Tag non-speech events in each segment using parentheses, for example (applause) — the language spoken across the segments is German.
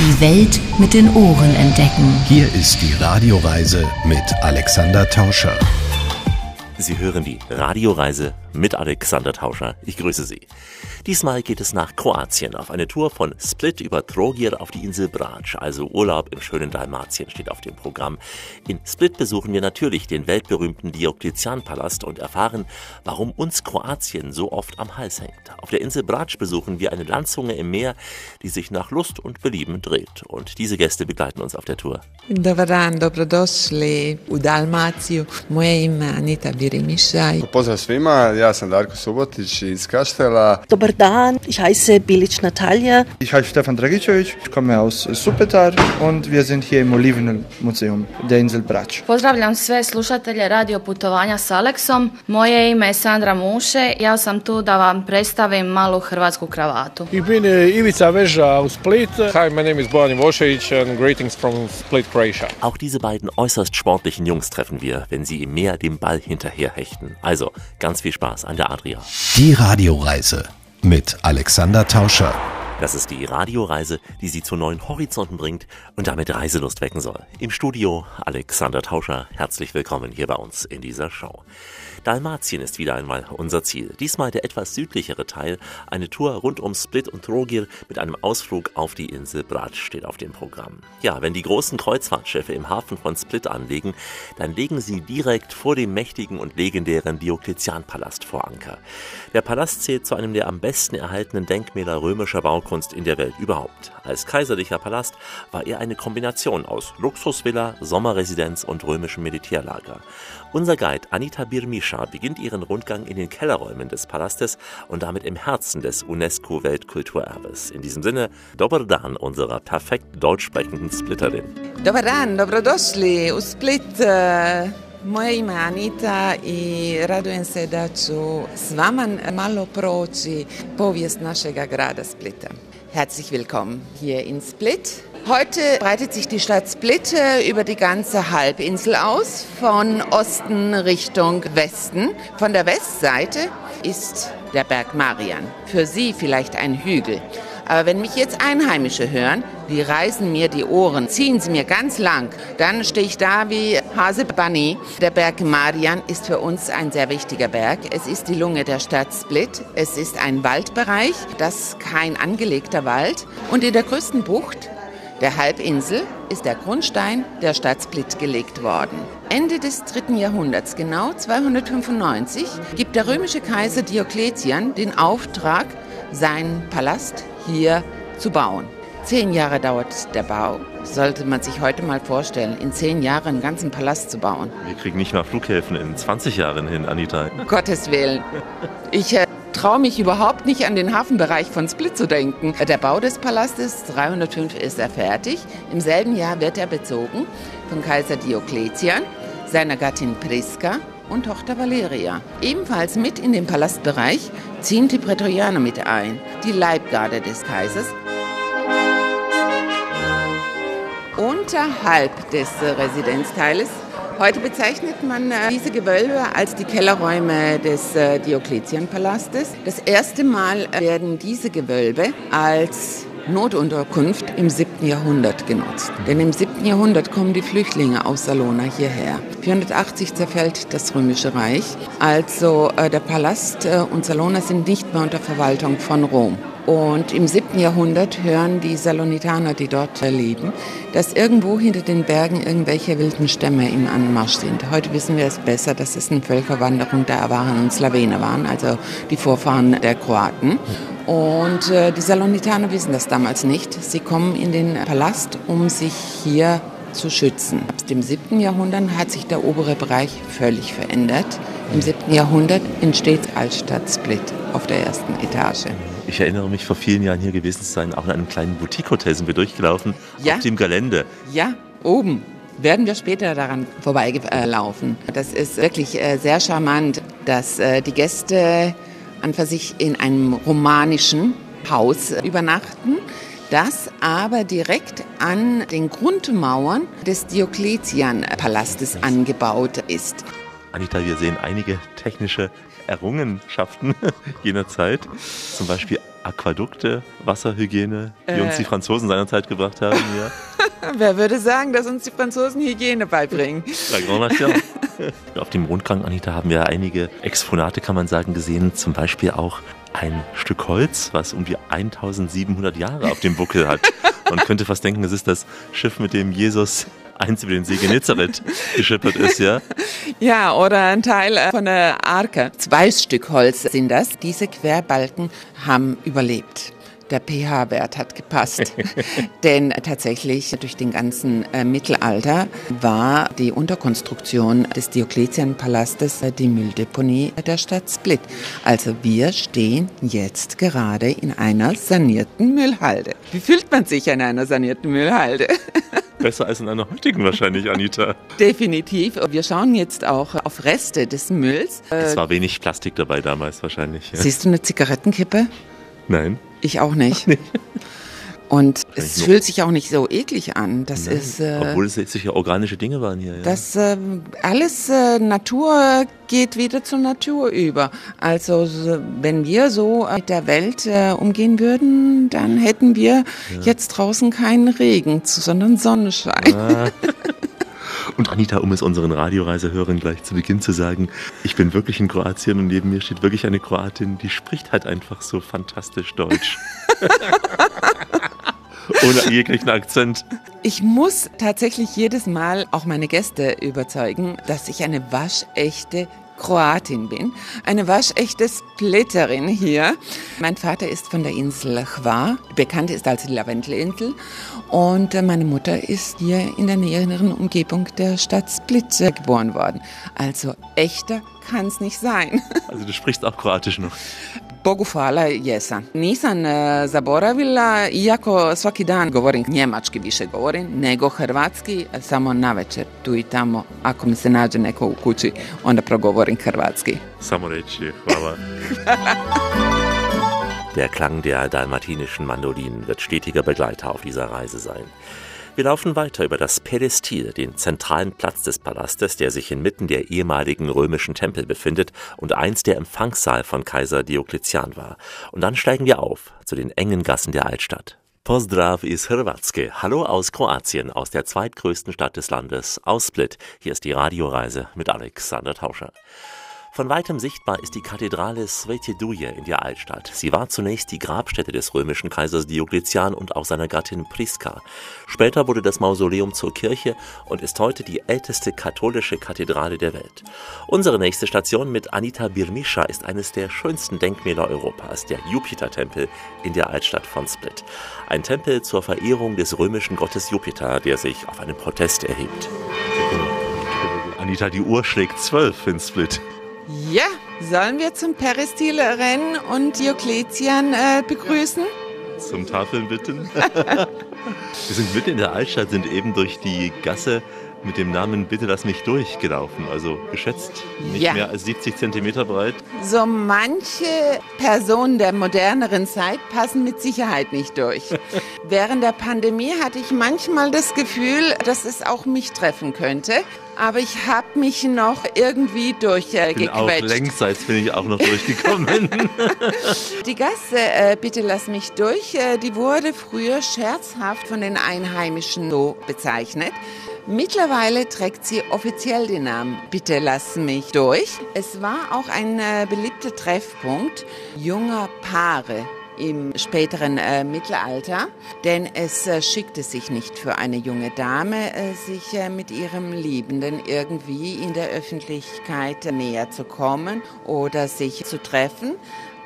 Die Welt mit den Ohren entdecken. Hier ist die Radioreise mit Alexander Tauscher. Sie hören die Radioreise mit Alexander Tauscher. Ich grüße Sie. Diesmal geht es nach Kroatien auf eine Tour von Split über Trogir auf die Insel Brač, also Urlaub im schönen Dalmatien steht auf dem Programm. In Split besuchen wir natürlich den weltberühmten Diokletianpalast und erfahren, warum uns Kroatien so oft am Hals hängt. Auf der Insel Brač besuchen wir eine Landzunge im Meer, die sich nach Lust und Belieben dreht. Und diese Gäste begleiten uns auf der Tour. Dobar dan, dobrodošli u Dalmaciju. Moje ime Anita Birimišaj. Pozdrav svima, ja sam Darko Subotić iz Kaštela. Dobar dan, ich heiße Bilic Natalia. Ich heiße Stefan Dragicevic, ich komme aus Supetar und wir sind hier im Olivenmuseum der Insel Brač. Pozdravljam sve slušatelje radio putovanja s Aleksom. Moje ime je Sandra Muše, ja sam tu da vam predstavim malu hrvatsku kravatu. Ich bin Ivica Veža u Split. Hi, my name is Bojan Ivošević and greetings from Split, Croatia. Auch diese beiden äußerst sportlichen Jungs treffen wir, wenn sie im Meer dem Ball hinterherhechten. Also ganz viel Spaß an der Adria. Die Radioreise mit Alexander Tauscher. Das ist die Radioreise, die Sie zu neuen Horizonten bringt und damit Reiselust wecken soll. Im Studio Alexander Tauscher, herzlich willkommen hier bei uns in dieser Show. Dalmatien ist wieder einmal unser Ziel. Diesmal der etwas südlichere Teil. Eine Tour rund um Split und Trogir mit einem Ausflug auf die Insel Brač steht auf dem Programm. Ja, wenn die großen Kreuzfahrtschiffe im Hafen von Split anlegen, dann legen sie direkt vor dem mächtigen und legendären Diokletianpalast vor Anker. Der Palast zählt zu einem der am besten erhaltenen Denkmäler römischer Baukunst in der Welt überhaupt. Als kaiserlicher Palast war er eine Kombination aus Luxusvilla, Sommerresidenz und römischem Militärlager. Unser Guide Anita Birmischa beginnt ihren Rundgang in den Kellerräumen des Palastes und damit im Herzen des UNESCO-Weltkulturerbes. In diesem Sinne, Dobar Dan unserer perfekt deutsch sprechenden Splitterin. Dobar dan, dobrodošli u Split. E, Moje ime Anita i radujem se da ću s vama malo proći povijest našega grada Splita. Herzlich willkommen hier in Split. Heute breitet sich die Stadt Split über die ganze Halbinsel aus, von Osten Richtung Westen. Von der Westseite ist der Berg Marian. Für Sie vielleicht ein Hügel. Aber wenn mich jetzt Einheimische hören, die reißen mir die Ohren, ziehen sie mir ganz lang, dann stehe ich da wie Hase Bunny. Der Berg Marian ist für uns ein sehr wichtiger Berg. Es ist die Lunge der Stadt Split. Es ist ein Waldbereich, das kein angelegter Wald. Und in der größten Bucht der Halbinsel ist der Grundstein der Stadt Split gelegt worden. Ende des dritten Jahrhunderts, genau 295, gibt der römische Kaiser Diokletian den Auftrag, seinen Palast hier zu bauen. Zehn Jahre dauert der Bau. Sollte man sich heute mal vorstellen, in zehn Jahren einen ganzen Palast zu bauen. Wir kriegen nicht mal Flughäfen in 20 Jahren hin, Anita. Gottes Willen. Ich äh, traue mich überhaupt nicht an den Hafenbereich von Split zu denken. Der Bau des Palastes 305 ist er fertig. Im selben Jahr wird er bezogen von Kaiser Diokletian, seiner Gattin Priska und Tochter Valeria. Ebenfalls mit in den Palastbereich ziehen die Prätorianer mit ein, die Leibgarde des Kaisers. Unterhalb des Residenzteiles Heute bezeichnet man äh, diese Gewölbe als die Kellerräume des äh, Diokletianpalastes. Das erste Mal werden diese Gewölbe als Notunterkunft im 7. Jahrhundert genutzt. Denn im 7. Jahrhundert kommen die Flüchtlinge aus Salona hierher. 480 zerfällt das Römische Reich. Also äh, der Palast äh, und Salona sind nicht mehr unter Verwaltung von Rom. Und im 7. Jahrhundert hören die Salonitaner, die dort leben, dass irgendwo hinter den Bergen irgendwelche wilden Stämme im Anmarsch sind. Heute wissen wir es besser, dass es eine Völkerwanderung der Awaren und Slawener waren, also die Vorfahren der Kroaten. Und äh, die Salonitaner wissen das damals nicht. Sie kommen in den Palast, um sich hier zu schützen. Ab dem 7. Jahrhundert hat sich der obere Bereich völlig verändert. Im 7. Jahrhundert entsteht Altstadt Split auf der ersten Etage. Ich erinnere mich, vor vielen Jahren hier gewesen zu sein, auch in einem kleinen Boutique-Hotel sind wir durchgelaufen, Ja. auf dem Gelände. Ja, oben werden wir später daran vorbeigelaufen. Das ist wirklich äh, sehr charmant, dass äh, die Gäste an für sich in einem romanischen Haus äh, übernachten, das aber direkt an den Grundmauern des Diokletian-Palastes angebaut ist. Anita, wir sehen einige technische Errungenschaften (laughs) jener Zeit. Zum Beispiel Aquädukte, Wasserhygiene, die Äh. uns die Franzosen seinerzeit gebracht haben. Ja. (laughs) Wer würde sagen, dass uns die Franzosen Hygiene beibringen? La Grande Nation. (laughs) Auf dem Rundgang, Anita, haben wir einige Exponate, kann man sagen, gesehen. Zum Beispiel auch ein Stück Holz, was um die 1700 Jahre auf dem Buckel hat. Man könnte fast denken, es ist das Schiff, mit dem Jesus einst über den See Genezareth (laughs) geschippert ist, ja? Ja, oder ein Teil äh, von der Arke. Zwei Stück Holz sind das. Diese Querbalken haben überlebt. Der pH-Wert hat gepasst. (laughs) Denn tatsächlich durch den ganzen äh, Mittelalter war die Unterkonstruktion des Diokletianpalastes äh, die Mülldeponie der Stadt Split. Also wir stehen jetzt gerade in einer sanierten Müllhalde. Wie fühlt man sich in einer sanierten Müllhalde? (laughs) Besser als in einer heutigen wahrscheinlich, Anita. Definitiv. Wir schauen jetzt auch auf Reste des Mülls. Es Äh, war wenig Plastik dabei damals wahrscheinlich. Ja. siehst du eine Zigarettenkippe? Nein. Ich auch nicht. Und es fühlt sich auch nicht so eklig an. Das Nein. ist äh, Obwohl es jetzt sicher organische Dinge waren hier. Ja. das äh, alles äh, Natur geht wieder zur Natur über. Also so, wenn wir so mit der Welt äh, umgehen würden, dann hätten wir jetzt draußen keinen Regen, sondern Sonnenschein. Ah. (laughs) Und Anita, um es unseren Radioreisehörern gleich zu Beginn zu sagen, ich bin wirklich in Kroatien und neben mir steht wirklich eine Kroatin, die spricht halt einfach so fantastisch Deutsch. (laughs) (laughs) Ohne jeglichen Akzent. Ich muss tatsächlich jedes Mal auch meine Gäste überzeugen, dass ich eine waschechte Kroatin bin. Eine waschechte Splitterin hier. Mein Vater ist von der Insel Hvar, bekannt ist als die Lavendelinsel. Und äh, meine Mutter ist hier in der näheren Umgebung der Stadt Split geboren worden. Also echter kann es nicht sein. Also du sprichst auch Kroatisch noch. Bogu hvala, jesam. Nisam e, zaboravila, iako svaki dan govorim njemački više govorim, nego hrvatski, samo na večer, tu i tamo, ako mi se nađe neko u kući, onda progovorim hrvatski. Samo reći, hvala. (laughs) Der Klang der dalmatinischen Mandolinen wird stetiger Begleiter auf dieser Reise sein. Wir laufen weiter über das Pädestil, den zentralen Platz des Palastes, der sich inmitten der ehemaligen römischen Tempel befindet und einst der Empfangssaal von Kaiser Diokletian war. Und dann steigen wir auf zu den engen Gassen der Altstadt. Pozdrav iz Hrvatske. Hallo aus Kroatien, aus der zweitgrößten Stadt des Landes, aus Split. Hier ist die Radioreise mit Alexander Tauscher. Von weitem sichtbar ist die Kathedrale Svete Duje in der Altstadt. Sie war zunächst die Grabstätte des römischen Kaisers Diokletian und auch seiner Gattin Priska. Später wurde das Mausoleum zur Kirche und ist heute die älteste katholische Kathedrale der Welt. Unsere nächste Station mit Anita Birmischa ist eines der schönsten Denkmäler Europas, der Jupiter-Tempel in der Altstadt von Split. Ein Tempel zur Verehrung des römischen Gottes Jupiter, der sich auf einen Protest erhebt. Anita, die Uhr schlägt zwölf in Split. Ja, sollen wir zum Peristil rennen und Diokletian äh, begrüßen? Zum Tafeln bitten. (laughs) Wir sind mitten in der Altstadt, sind eben durch die Gasse mit dem Namen Bitte lass mich durchgelaufen. Also geschätzt nicht Ja. mehr als 70 Zentimeter breit. So manche Personen der moderneren Zeit passen mit Sicherheit nicht durch. (laughs) Während der Pandemie hatte ich manchmal das Gefühl, dass es auch mich treffen könnte. Aber ich habe mich noch irgendwie Bin auch durchgequetscht. längsseits bin ich auch noch durchgekommen. (laughs) Die Gasse, äh, bitte lass mich durch, äh, die wurde früher scherzhaft von den Einheimischen so bezeichnet. Mittlerweile trägt sie offiziell den Namen Bitte lass mich durch. Es war auch ein äh, beliebter Treffpunkt junger Paare im späteren äh, Mittelalter, denn es äh, schickte sich nicht für eine junge Dame, äh, sich äh, mit ihrem Liebenden irgendwie in der Öffentlichkeit näher zu kommen oder sich zu treffen.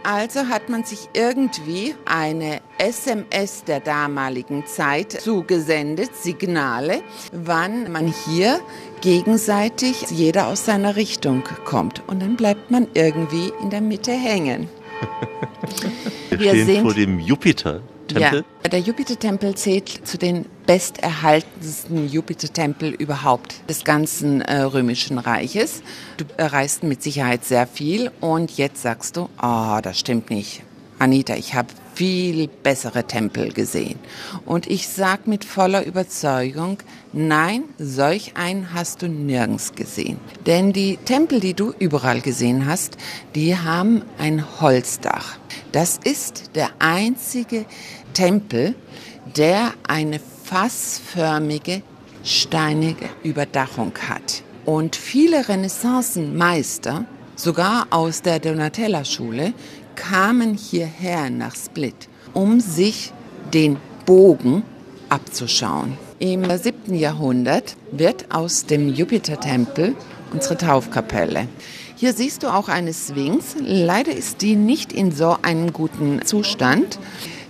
Also hat man sich irgendwie eine SMS der damaligen Zeit zugesendet, Signale, wann man hier gegenseitig jeder aus seiner Richtung kommt. Und dann bleibt man irgendwie in der Mitte hängen. (laughs) Wir, Wir stehen sind- vor dem Jupiter-Tempel. Ja, der Jupiter-Tempel zählt zu den besterhaltensten Jupiter-Tempel überhaupt des ganzen äh, römischen Reiches. Du reist mit Sicherheit sehr viel und jetzt sagst du, ah, das stimmt nicht. Anita, ich habe viel bessere Tempel gesehen. Und ich sag mit voller Überzeugung, nein, solch einen hast du nirgends gesehen. Denn die Tempel, die du überall gesehen hast, die haben ein Holzdach. Das ist der einzige Tempel, der eine fassförmige steinige Überdachung hat. Und viele Renaissancenmeister, sogar aus der Donatella-Schule, kamen hierher nach Split, um sich den Bogen abzuschauen. Im 7. Jahrhundert wird aus dem Jupitertempel unsere Taufkapelle. Hier siehst du auch eine Sphinx. Leider ist die nicht in so einem guten Zustand.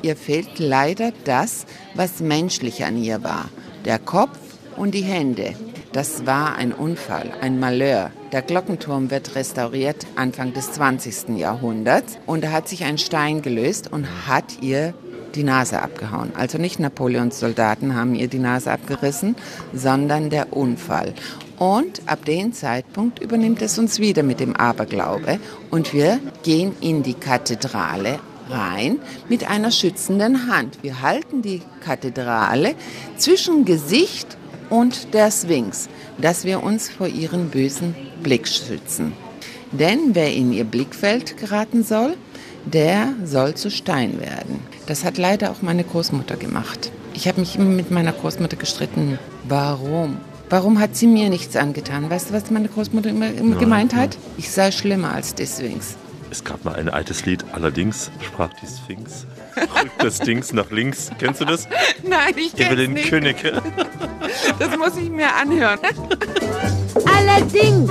Ihr fehlt leider das, was menschlich an ihr war. Der Kopf und die Hände. Das war ein Unfall, ein Malheur. Der Glockenturm wird restauriert Anfang des 20. Jahrhunderts und da hat sich ein Stein gelöst und hat ihr die Nase abgehauen. Also nicht Napoleons Soldaten haben ihr die Nase abgerissen, sondern der Unfall. Und ab dem Zeitpunkt übernimmt es uns wieder mit dem Aberglaube und wir gehen in die Kathedrale rein mit einer schützenden Hand. Wir halten die Kathedrale zwischen Gesicht und der Sphinx, dass wir uns vor ihren bösen Blick schützen. Denn wer in ihr Blickfeld geraten soll, der soll zu Stein werden. Das hat leider auch meine Großmutter gemacht. Ich habe mich immer mit meiner Großmutter gestritten. Warum? Warum hat sie mir nichts angetan? Weißt du, was meine Großmutter immer, immer gemeint hat? Ich sei schlimmer als die Sphinx. Es gab mal ein altes Lied, allerdings sprach die Sphinx. Rückt (laughs) das Dings nach links. Kennst du das? Nein, ich kenn's Evelyn nicht. Königke. (laughs) (laughs) Das muss ich mir anhören. Allerdings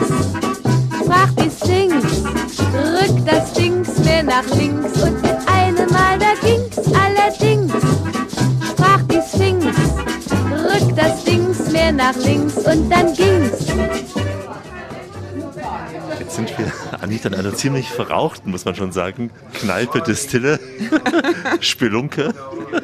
sprach die Sphinx, rück das Dings mehr nach links und mit einem Mal da ging's. Allerdings sprach die Sphinx, rück das Dings mehr nach links und dann ging's. Jetzt sind wir, (laughs) Anita, in einer ziemlich verrauchten, muss man schon sagen, Kneipe, Distille, (laughs) Spelunke,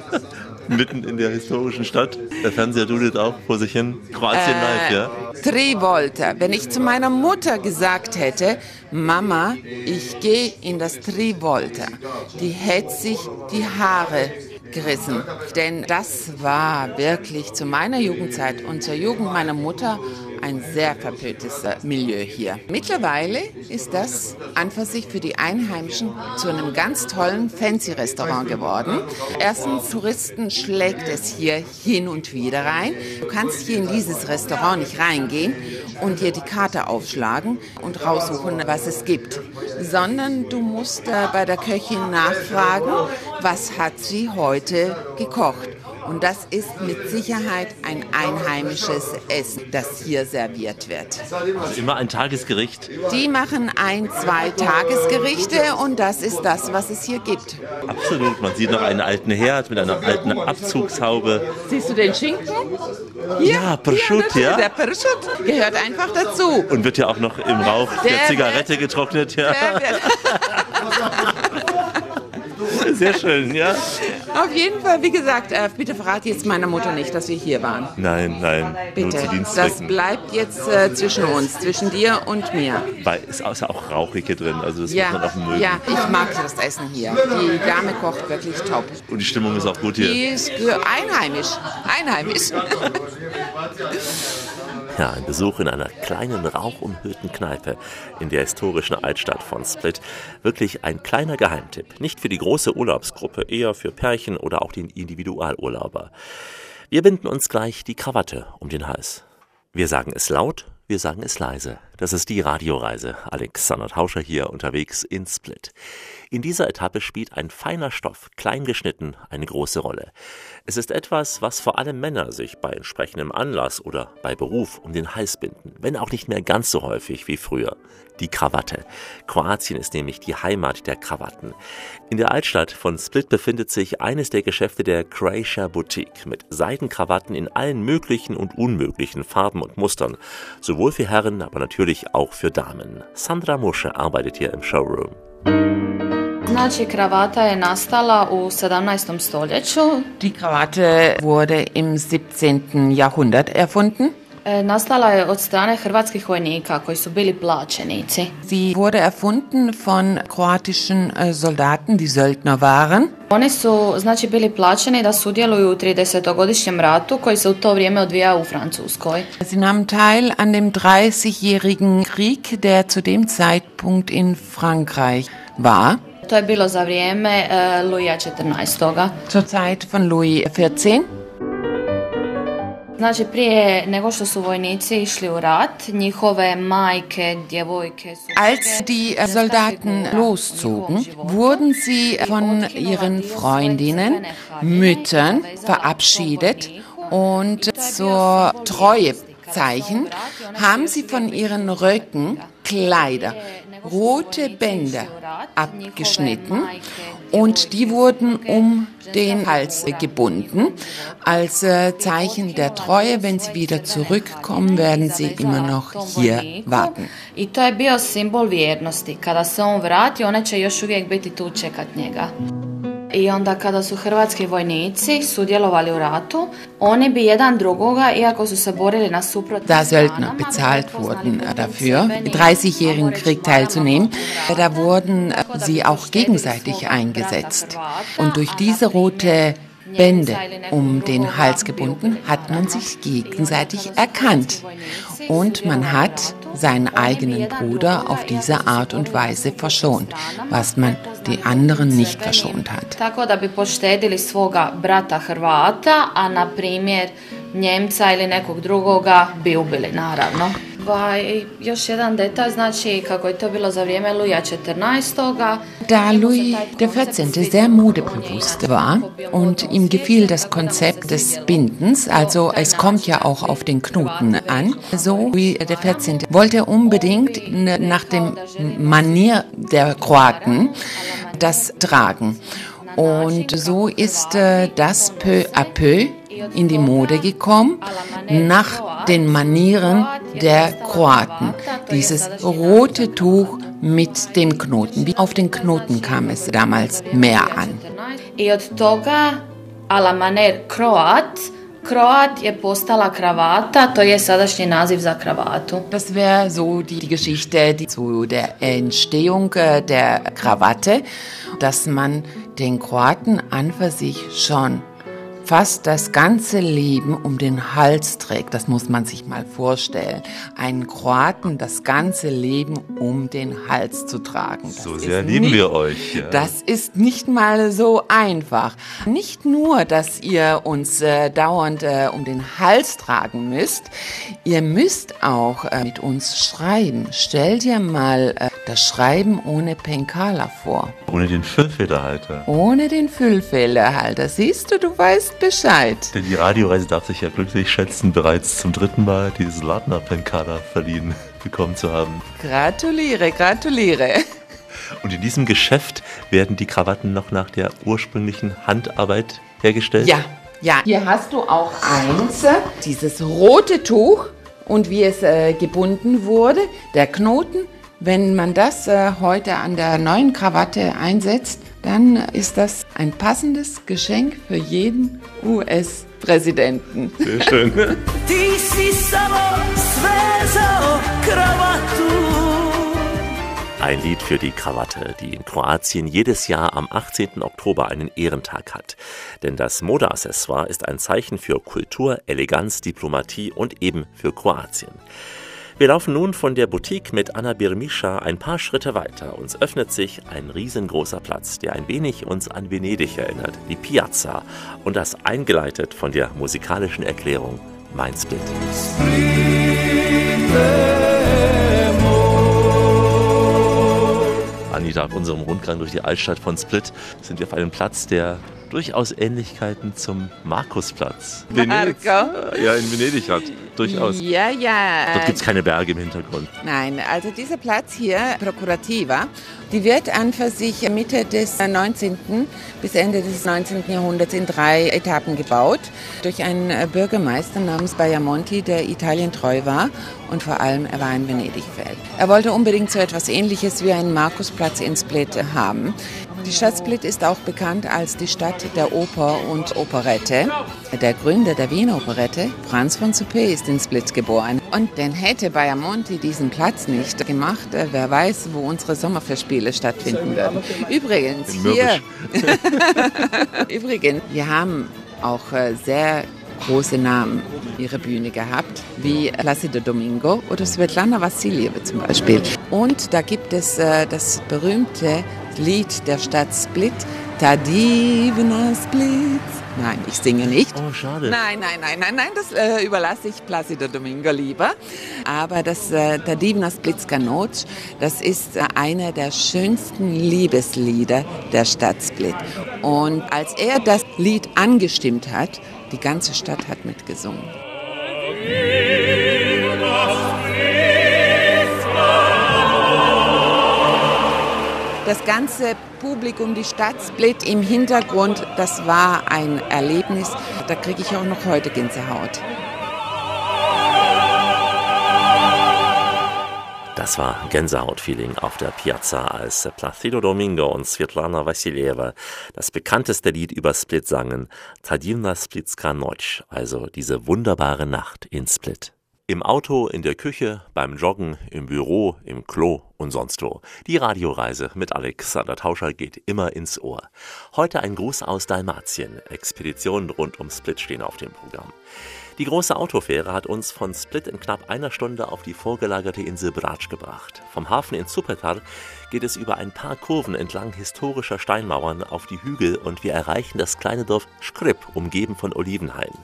(laughs) mitten in der historischen Stadt. Der Fernseher dudelt auch vor sich hin. Kroatien live, ja? Trivolta. Wenn ich zu meiner Mutter gesagt hätte, Mama, ich gehe in das Trivolta, die hätte sich die Haare gerissen. Denn das war wirklich zu meiner Jugendzeit und zur Jugend meiner Mutter ein sehr verpöntes äh, Milieu hier. Mittlerweile ist das an für sich für die Einheimischen zu einem ganz tollen Fancy-Restaurant geworden. Erstens, Touristen schlägt es hier hin und wieder rein. Du kannst hier in dieses Restaurant nicht reingehen und dir die Karte aufschlagen und raussuchen, was es gibt, sondern du musst äh, bei der Köchin nachfragen, was hat sie heute gekocht. Und das ist mit Sicherheit ein einheimisches Essen, das hier serviert wird. Also immer ein Tagesgericht. Die machen ein, zwei Tagesgerichte und das ist das, was es hier gibt. Absolut. Man sieht noch einen alten Herd mit einer alten Abzugshaube. Siehst du den Schinken? Hier, Ja, Prosciutto, hier, ja. Der Prosciutto gehört einfach dazu. Und wird ja auch noch im Rauch der, Der Zigarette getrocknet, ja. Der wird- (laughs) Sehr schön, ja. Auf jeden Fall, wie gesagt, äh, bitte verrat jetzt meiner Mutter nicht, dass wir hier waren. Nein, nein, nur Bitte. zu Das bleibt jetzt äh, zwischen uns, zwischen dir und mir. Weil es ist auch rauchig hier drin, also das muss Ja, man auch mögen. ja, ich mag das Essen hier. Die Dame kocht wirklich top. Und die Stimmung ist auch gut hier. Die ist einheimisch. Einheimisch. (laughs) (laughs) Ja, ein Besuch in einer kleinen, rauchumhüllten Kneipe in der historischen Altstadt von Split. Wirklich ein kleiner Geheimtipp. Nicht für die große Urlaubsgruppe, eher für Pärchen oder auch den Individualurlauber. Wir binden uns gleich die Krawatte um den Hals. Wir sagen es laut, wir sagen es leise. Das ist die Radioreise. Alexander Tauscher hier unterwegs in Split. In dieser Etappe spielt ein feiner Stoff, klein geschnitten, eine große Rolle. Es ist etwas, was vor allem Männer sich bei entsprechendem Anlass oder bei Beruf um den Hals binden, wenn auch nicht mehr ganz so häufig wie früher. Die Krawatte. Kroatien ist nämlich die Heimat der Krawatten. In der Altstadt von Split befindet sich eines der Geschäfte der Croatia Boutique mit Seidenkrawatten in allen möglichen und unmöglichen Farben und Mustern, sowohl für Herren, aber natürlich auch für Damen. Sandra Musche arbeitet hier im Showroom. Znači, kravata je nastala u 17. stoljeću. Die Krawatte wurde im 17. Jahrhundert erfunden. E, Nastala je od strane hrvatskih vojnika koji su bili plaćenici. Sie wurde erfunden von kroatischen äh, Soldaten, die Söldner waren. Oni su znači bili plaćeni da sudjeluju u 30-godišnjem ratu koji se u to vrijeme odvijao u Francuskoj. Sie nahmen teil an dem 30-jährigen Krieg, der zu dem Zeitpunkt in Frankreich war. To je bilo za vrijeme e, Luija XIV. Zur Zeit von Louis XIV. Znači prije nego što su vojnici išli u rat, njihove majke, djevojke su... Als die Soldaten loszogen, wurden sie von ihren Freundinnen, Müttern verabschiedet und zur Treuezeichen haben sie von ihren Röcken Kleider, rote Bänder abgeschnitten und die wurden um den Hals gebunden als äh, Zeichen der Treue. Wenn sie wieder zurückkommen, werden sie immer noch hier warten. I to je bio simbol vjernosti. Kada se on vrati, one će još uvijek biti tu čekat njega. I onda kada su hrvatski vojnici sudjelovali u ratu, oni bi jedan drugoga, iako su se borili na suprotnim Da Söldner bezahlt wurden dafür, im borbeni 30-jährigen Krieg teilzunehmen, da wurden sie auch gegenseitig eingesetzt. Und durch diese rote Bände um den Hals gebunden, hat man sich gegenseitig erkannt. Und man hat seinen eigenen Bruder auf diese Art und Weise verschont, was man die anderen nicht verschont hat. Tako da bi poštedili svoga brata Hrvata, a na primjer Njemca ili nekog drugoga bi ubili naravno. I još jedan detalj, znači kako je to bilo za vrijeme Luja XIV. Da Louis XIV. sehr modebewusst war und ihm gefiel das Konzept des Bindens, also es kommt ja auch auf den Knoten an, so Louis XIV. wollte unbedingt nach dem Manier der Kroaten das tragen. Und so ist äh, das peu à peu in die Mode gekommen, nach den Manieren der Kroaten. Dieses rote Tuch mit dem Knoten. Wie auf den Knoten kam es damals mehr an. I od toga, a la maner Kroat, Kroat je postala kravata, to je sadašnji naziv za kravatu. Das wäre so die, die Geschichte die zu der Entstehung äh, der Krawatte, dass man den Kroaten an für sich schon fast das ganze Leben um den Hals trägt. Das muss man sich mal vorstellen. Einen Kroaten das ganze Leben um den Hals zu tragen. Das So sehr lieben nicht- wir euch. Ja. Das ist nicht mal so einfach. Nicht nur, dass ihr uns äh, dauernd äh, um den Hals tragen müsst, ihr müsst auch äh, mit uns schreiben. Stell dir mal äh, das Schreiben ohne Penkala vor. Ohne den Füllfederhalter. Ohne den Füllfehlerhalter. Siehst du, du weißt Bescheid. Denn die Radioreise darf sich ja glücklich schätzen, bereits zum dritten Mal dieses Ladner Penkala verliehen (laughs) bekommen zu haben. Gratuliere, gratuliere. Und in diesem Geschäft werden die Krawatten noch nach der ursprünglichen Handarbeit hergestellt? Ja, ja. Hier hast du auch eins, dieses rote Tuch und wie es äh, gebunden wurde, der Knoten. Wenn man das äh, heute an der neuen Krawatte einsetzt, dann ist das ein passendes Geschenk für jeden US-Präsidenten. Sehr schön. Ein Lied für die Krawatte, die in Kroatien jedes Jahr am 18. Oktober einen Ehrentag hat. Denn das Modeaccessoire ist ein Zeichen für Kultur, Eleganz, Diplomatie und eben für Kroatien. Wir laufen nun von der Boutique mit Anna Birmischa ein paar Schritte weiter. Uns öffnet sich ein riesengroßer Platz, der ein wenig uns an Venedig erinnert, die Piazza. Und das eingeleitet von der musikalischen Erklärung Mein Split. Anita, auf unserem Rundgang durch die Altstadt von Split sind wir auf einem Platz, der durchaus Ähnlichkeiten zum Markusplatz. Venedig, Marco? ja, in Venedig hat. Durchaus. Ja, ja. Dort gibt es keine Berge im Hintergrund. Nein, also dieser Platz hier, Procurativa, die wird an für sich Mitte des 19. bis Ende des 19. Jahrhunderts in drei Etappen gebaut. Durch einen Bürgermeister namens Bajamonti, der Italien treu war und vor allem er war in Venedig-Fan. Er wollte unbedingt so etwas ähnliches wie einen Markusplatz in Split haben. Die Stadt Split ist auch bekannt als die Stadt der Oper und Operette. Der Gründer der Wiener Operette, Franz von Suppé, ist in Split geboren. Und denn hätte Bajamonti diesen Platz nicht gemacht, wer weiß, wo unsere Sommerfestspiele stattfinden würden. Übrigens, hier, (laughs) übrigens, wir haben auch äh, sehr große Namen ihre Bühne gehabt, wie Placido Domingo oder Svetlana Vassiljeva zum Beispiel. Und da gibt es äh, das berühmte Lied der Stadt Split, Tadivna Split. Nein, ich singe nicht. Oh, schade. Nein, nein, nein, nein, nein, das äh, überlasse ich Placido Domingo lieber. Aber das äh, Tadivna Splitska Noc, das ist äh, einer der schönsten Liebeslieder der Stadt Split. Und als er das Lied angestimmt hat, die ganze Stadt hat mitgesungen. Das ganze Publikum, die Stadt Split im Hintergrund, das war ein Erlebnis. Da kriege ich auch noch heute Gänsehaut. Das war Gänsehaut-Feeling auf der Piazza, als Placido Domingo und Svetlana Vassilieva das bekannteste Lied über Split sangen, Tadivna Splitska Noc, also diese wunderbare Nacht in Split. Im Auto, in der Küche, beim Joggen, im Büro, im Klo und sonst wo. Die Radioreise mit Alexander Tauscher geht immer ins Ohr. Heute ein Gruß aus Dalmatien. Expeditionen rund um Split stehen auf dem Programm. Die große Autofähre hat uns von Split in knapp einer Stunde auf die vorgelagerte Insel Brač gebracht. Vom Hafen in Supetar geht es über ein paar Kurven entlang historischer Steinmauern auf die Hügel und wir erreichen das kleine Dorf Skrip, umgeben von Olivenhainen.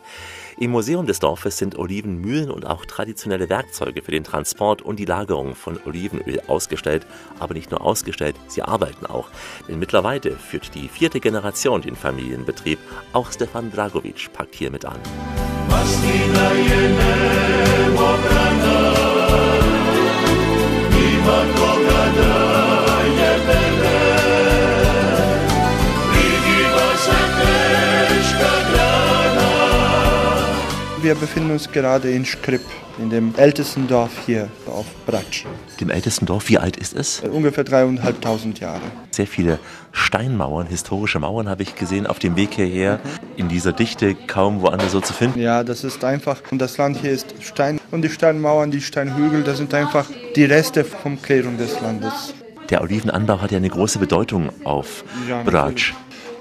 Im Museum des Dorfes sind Olivenmühlen und auch traditionelle Werkzeuge für den Transport und die Lagerung von Olivenöl ausgestellt. Aber nicht nur ausgestellt, sie arbeiten auch. Denn mittlerweile führt die vierte Generation den Familienbetrieb. Auch Stefan Dragovic packt hier mit an. Wir befinden uns gerade in Skrip, in dem ältesten Dorf hier auf Brač. Dem ältesten Dorf, wie alt ist es? Ungefähr dreieinhalbtausend Jahre. Sehr viele Steinmauern, historische Mauern habe ich gesehen auf dem Weg hierher. In dieser Dichte kaum woanders so zu finden. Ja, das ist einfach. Und das Land hier ist Stein. Und die Steinmauern, die Steinhügel, das sind einfach die Reste vom Klärung des Landes. Der Olivenanbau hat ja eine große Bedeutung auf Ja, Brač.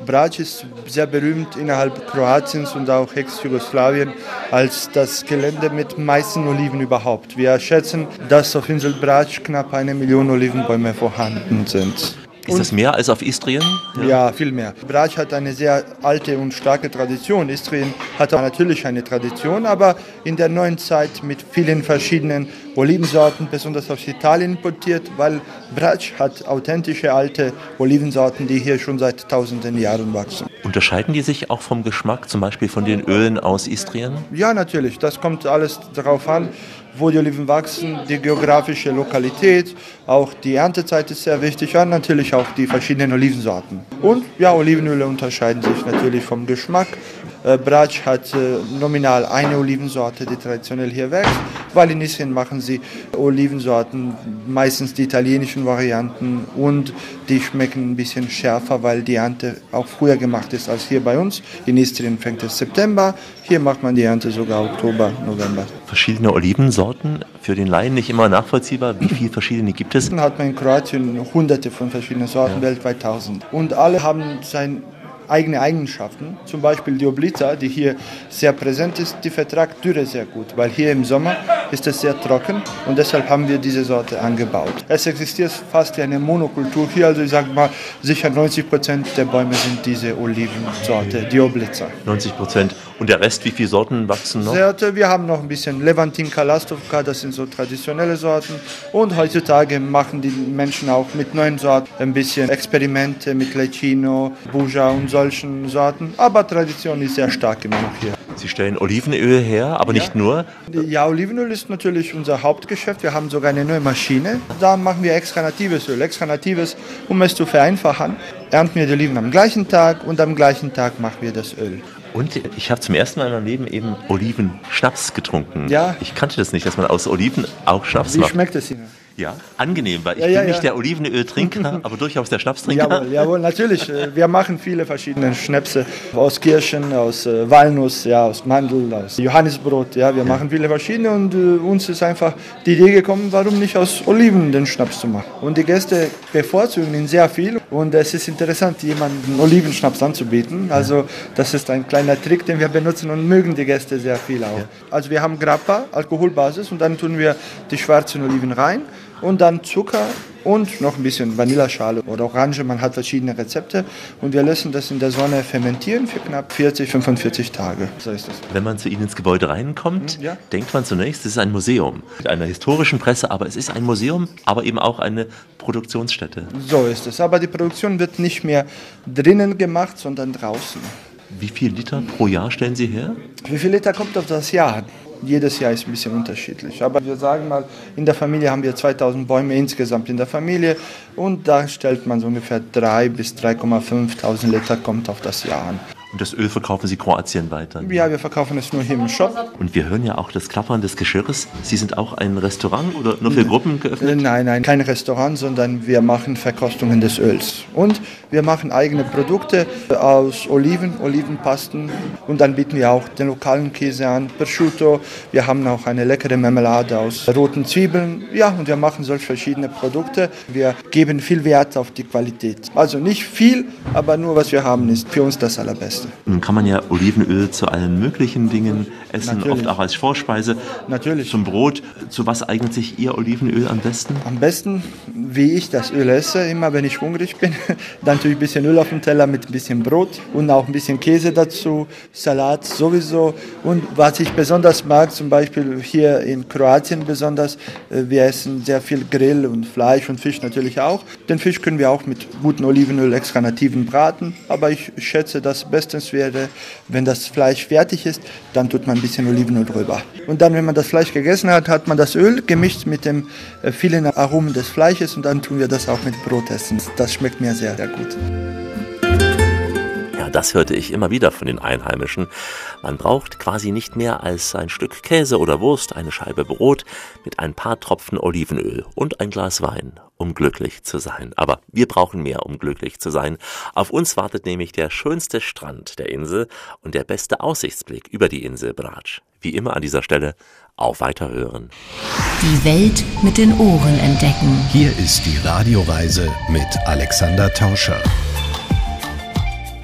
Brač ist sehr berühmt innerhalb Kroatiens und auch Ex-Jugoslawien als das Gelände mit meisten Oliven überhaupt. Wir schätzen, dass auf Insel Brač knapp eine Million Olivenbäume vorhanden sind. Ist das mehr als auf Istrien? Ja, viel mehr. Brač hat eine sehr alte und starke Tradition. Istrien hat natürlich eine Tradition, aber in der neuen Zeit mit vielen verschiedenen Olivensorten, besonders aus Italien importiert, weil Brač hat authentische alte Olivensorten, die hier schon seit tausenden Jahren wachsen. Unterscheiden die sich auch vom Geschmack, zum Beispiel von den Ölen aus Istrien? Ja, natürlich. Das kommt alles darauf an, wo die Oliven wachsen, die geografische Lokalität, auch die Erntezeit ist sehr wichtig und natürlich auch die verschiedenen Olivensorten. Und ja, Olivenöle unterscheiden sich natürlich vom Geschmack. Äh, Brač hat äh, nominal eine Olivensorte, die traditionell hier wächst, weil in Istrien machen sie Olivensorten, meistens die italienischen Varianten und die schmecken ein bisschen schärfer, weil die Ernte auch früher gemacht ist als hier bei uns. In Istrien fängt es September, hier macht man die Ernte sogar Oktober, November. Verschiedene Olivensorten, für den Laien nicht immer nachvollziehbar. Wie viele verschiedene gibt es? Hat man in Kroatien hunderte von verschiedenen Sorten, weltweit tausend. Und alle haben sein eigene Eigenschaften. Zum Beispiel die Obliza, die hier sehr präsent ist, die vertragt Dürre sehr gut, weil hier im Sommer ist es sehr trocken und deshalb haben wir diese Sorte angebaut. Es existiert fast eine Monokultur hier, also ich sage mal, sicher 90 Prozent der Bäume sind diese Olivensorte, die Obliza. 90 Prozent. Und der Rest, wie viele Sorten wachsen noch? Sorte, wir haben noch ein bisschen Levantin Kalastovka, das sind so traditionelle Sorten. Und heutzutage machen die Menschen auch mit neuen Sorten ein bisschen Experimente mit Lecino, Buja und solchen Sorten. Aber Tradition ist sehr stark immer noch hier. Sie stellen Olivenöl her, aber nicht nur. Ja, Olivenöl ist natürlich unser Hauptgeschäft. Wir haben sogar eine neue Maschine. Da machen wir extra natives Öl. Extra natives, um es zu vereinfachen, ernten wir die Oliven am gleichen Tag und am gleichen Tag machen wir das Öl. Und ich habe zum ersten Mal in meinem Leben eben Olivenschnaps getrunken. Ja. Ich kannte das nicht, dass man aus Oliven auch Schnaps Wie macht. schmeckt es Ihnen? Ja, angenehm, weil ich Ja, bin ja, nicht ja. der Olivenöltrinker, (laughs) aber durchaus der Schnapstrinker. Jawohl, jawohl, natürlich. Äh, Wir machen viele verschiedene Schnäpse aus Kirschen, aus äh, Walnuss, ja, aus Mandel, aus Johannisbrot. Ja, wir machen viele verschiedene und äh, uns ist einfach die Idee gekommen, warum nicht aus Oliven den Schnaps zu machen. Und die Gäste bevorzugen ihn sehr viel und es ist interessant, jemanden Olivenschnaps anzubieten. Also das ist ein kleiner Trick, den wir benutzen und mögen die Gäste sehr viel auch. Also wir haben Grappa, Alkoholbasis und dann tun wir die schwarzen Oliven rein und dann Zucker und noch ein bisschen Vanilleschale oder Orange. Man hat verschiedene Rezepte und wir lassen das in der Sonne fermentieren für knapp 40, 45 Tage. So ist es. Wenn man zu Ihnen ins Gebäude reinkommt, Ja. denkt man zunächst, es ist ein Museum mit einer historischen Presse, aber es ist ein Museum, aber eben auch eine Produktionsstätte. So ist es. Aber die Produktion wird nicht mehr drinnen gemacht, sondern draußen. Wie viel Liter pro Jahr stellen Sie her? Wie viel Liter kommt auf das Jahr? Jedes Jahr ist ein bisschen unterschiedlich. Aber wir sagen mal, in der Familie haben wir 2000 Bäume insgesamt in der Familie und da stellt man so ungefähr 3 bis 3,5 Tausend Liter kommt auf das Jahr an. Und das Öl verkaufen Sie Kroatien weiter. Ja, wir verkaufen es nur hier im Shop. Und wir hören ja auch das Klappern des Geschirres. Sie sind auch ein Restaurant oder nur für Gruppen geöffnet? Nein, nein, kein Restaurant, sondern wir machen Verkostungen des Öls. Und wir machen eigene Produkte aus Oliven, Olivenpasten. Und dann bieten wir auch den lokalen Käse an, Prosciutto. Wir haben auch eine leckere Marmelade aus roten Zwiebeln. Ja, und wir machen solch verschiedene Produkte. Wir geben viel Wert auf die Qualität. Also nicht viel, aber nur was wir haben, ist für uns das Allerbeste. Nun kann man ja Olivenöl zu allen möglichen Dingen essen, Natürlich. oft auch als Vorspeise. Natürlich. Zum Brot. Zu was eignet sich Ihr Olivenöl am besten? Am besten, wie ich das Öl esse, immer wenn ich hungrig bin, (laughs) dann tue ich ein bisschen Öl auf den Teller mit ein bisschen Brot und auch ein bisschen Käse dazu, Salat sowieso. Und was ich besonders mag, zum Beispiel hier in Kroatien besonders, äh, wir essen sehr viel Grill und Fleisch und Fisch natürlich auch. Den Fisch können wir auch mit gutem Olivenöl extra nativen braten, aber ich schätze, das bestens wäre, wenn das Fleisch fertig ist, dann tut man ein bisschen Olivenöl drüber. Und dann, wenn man das Fleisch gegessen hat, hat man das Öl gemischt mit dem äh, vielen Aromen des Fleisches und dann tun wir das auch mit Brot essen. Das schmeckt mir sehr, sehr gut. Ja, das hörte ich immer wieder von den Einheimischen. Man braucht quasi nicht mehr als ein Stück Käse oder Wurst, eine Scheibe Brot mit ein paar Tropfen Olivenöl und ein Glas Wein, um glücklich zu sein. Aber wir brauchen mehr, um glücklich zu sein. Auf uns wartet nämlich der schönste Strand der Insel und der beste Aussichtsblick über die Insel Bratsch. Wie immer an dieser Stelle auf Weiterhören. Die Welt mit den Ohren entdecken. Hier ist die Radioreise mit Alexander Tauscher.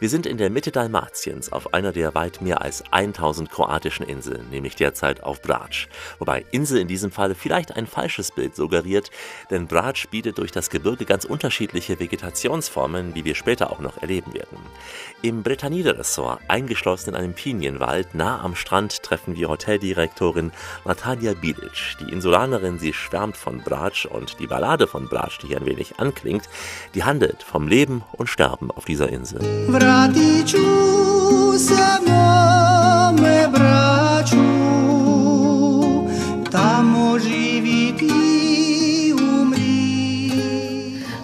Wir sind in der Mitte Dalmatiens auf einer der weit mehr als 1000 kroatischen Inseln, nämlich derzeit auf Brač. Wobei Insel in diesem Fall vielleicht ein falsches Bild suggeriert, denn Brač bietet durch das Gebirge ganz unterschiedliche Vegetationsformen, wie wir später auch noch erleben werden. Im Bretanide-Ressort, eingeschlossen in einem Pinienwald, nah am Strand, treffen wir Hoteldirektorin Natalia Bilic. Die Insulanerin, sie schwärmt von Brač und die Ballade von Brač, die hier ein wenig anklingt, die handelt vom Leben und Sterben auf dieser Insel. Vratit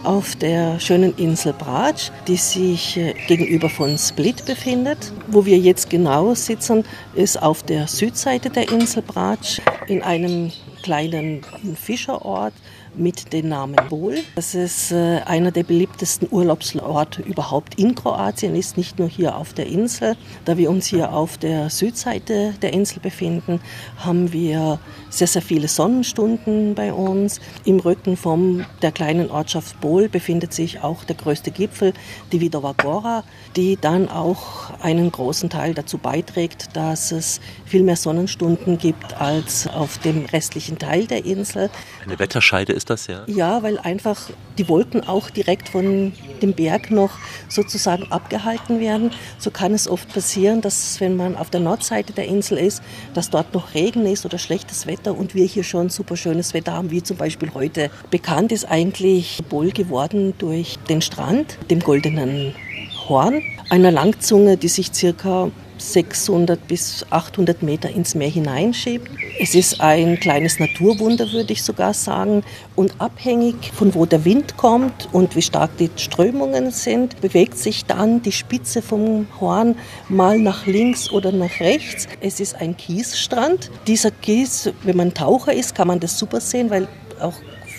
Auf der schönen Insel Bratsch, die sich äh, gegenüber von Split befindet. Wo wir jetzt genau sitzen, ist auf der Südseite der Insel Bratsch in einem kleinen Fischerort mit dem Namen Bol. Das ist äh, einer der beliebtesten Urlaubsorte überhaupt in Kroatien, ist nicht nur hier auf der Insel. Da wir uns hier auf der Südseite der Insel befinden, haben wir sehr, sehr viele Sonnenstunden bei uns. Im Rücken von der kleinen Ortschaft Bol befindet sich auch der größte Gipfel, die Vidova Gora, die dann auch einen großen Teil dazu beiträgt, dass es viel mehr Sonnenstunden gibt als auf dem restlichen Teil der Insel. Eine Wetterscheide ist das ja? Ja, weil einfach die Wolken auch direkt von dem Berg noch sozusagen abgehalten werden. So kann es oft passieren, dass wenn man auf der Nordseite der Insel ist, dass dort noch Regen ist oder schlechtes Wetter und wir hier schon super schönes Wetter haben, wie zum Beispiel heute. Bekannt ist eigentlich Bol geworden durch den Strand, dem Goldenen Horn, einer Langzunge, die sich circa 600 bis 800 Meter ins Meer hineinschiebt. Es ist ein kleines Naturwunder, würde ich sogar sagen. Und abhängig von wo der Wind kommt und wie stark die Strömungen sind, bewegt sich dann die Spitze vom Horn mal nach links oder nach rechts. Es ist ein Kiesstrand. Dieser Kies, wenn man Taucher ist, kann man das super sehen, weil auch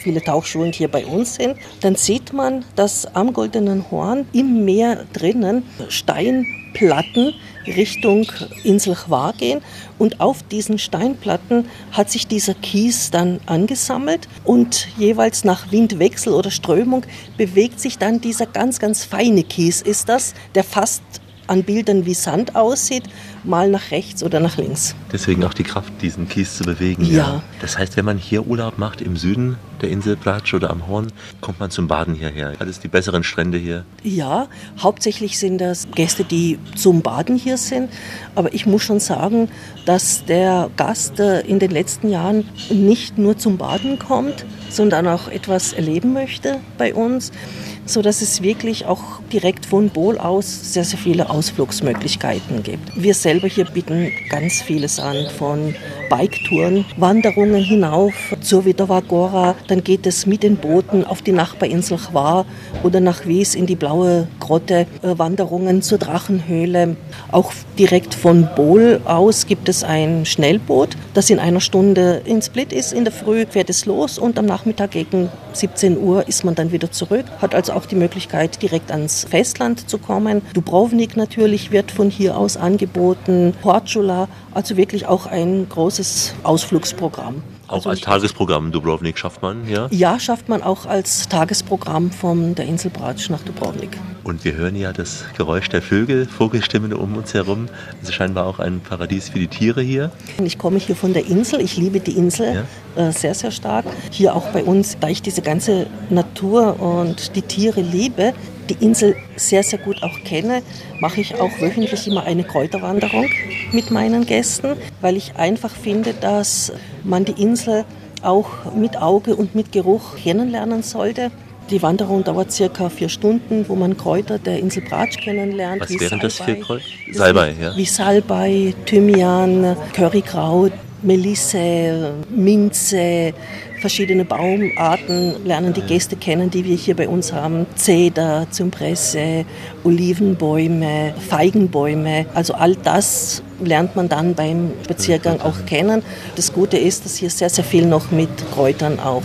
viele Tauchschulen hier bei uns sind, dann sieht man, dass am Goldenen Horn im Meer drinnen Steinplatten Richtung Insel Chwar gehen. Und auf diesen Steinplatten hat sich dieser Kies dann angesammelt. Und jeweils nach Windwechsel oder Strömung bewegt sich dann dieser ganz, ganz feine Kies. Ist das, der fast an Bildern wie Sand aussieht, mal nach rechts oder nach links. Deswegen auch die Kraft, diesen Kies zu bewegen. Ja. Das heißt, wenn man hier Urlaub macht im Süden der Insel Platsch oder am Horn, kommt man zum Baden hierher. Hat es die besseren Strände hier? Ja, hauptsächlich sind das Gäste, die zum Baden hier sind. Aber ich muss schon sagen, dass der Gast äh, in den letzten Jahren nicht nur zum Baden kommt, sondern auch etwas erleben möchte bei uns, so dass es wirklich auch direkt von Bohl aus sehr, sehr viele Ausflugsmöglichkeiten gibt. Wir selber hier bieten ganz vieles an, von Biketouren, Wanderungen hinauf zur Vidovagora, dann geht es mit den Booten auf die Nachbarinsel Chwa oder nach Wies in die blaue Grotte, äh, Wanderungen zur Drachenhöhle. Auch direkt von Bohl aus gibt es ein Schnellboot, das in einer Stunde in Split ist. In der Früh fährt es los und am Nachmittag gegen 17 Uhr ist man dann wieder zurück. Hat also auch die Möglichkeit, direkt ans Festland zu kommen. Dubrovnik natürlich wird von hier aus angeboten, Portula, also wirklich auch ein großes Ausflugsprogramm. Auch Also als Tagesprogramm Dubrovnik schafft man, ja? Ja, schafft man auch als Tagesprogramm von der Insel Bratsch nach Dubrovnik. Und wir hören ja das Geräusch der Vögel, Vogelstimmen um uns herum. Es ist scheinbar auch ein Paradies für die Tiere hier. Ich komme hier von der Insel, ich liebe die Insel äh, sehr, sehr stark. Hier auch bei uns, da ich diese ganze Natur und die Tiere liebe, die Insel sehr, sehr gut auch kenne, mache ich auch wöchentlich immer eine Kräuterwanderung mit meinen Gästen, weil ich einfach finde, dass man die Insel auch mit Auge und mit Geruch kennenlernen sollte. Die Wanderung dauert circa vier Stunden, wo man Kräuter der Insel Bratsch kennenlernt. Was wären das für Salbei. Kräuter? Salbei, ja. Wie Salbei, Thymian, Currykraut, Melisse, Minze, verschiedene Baumarten lernen die Gäste kennen, die wir hier bei uns haben. Zeder, Zypresse, Olivenbäume, Feigenbäume. Also all das lernt man dann beim Spaziergang auch kennen. Das Gute ist, dass hier sehr, sehr viel noch mit Kräutern auch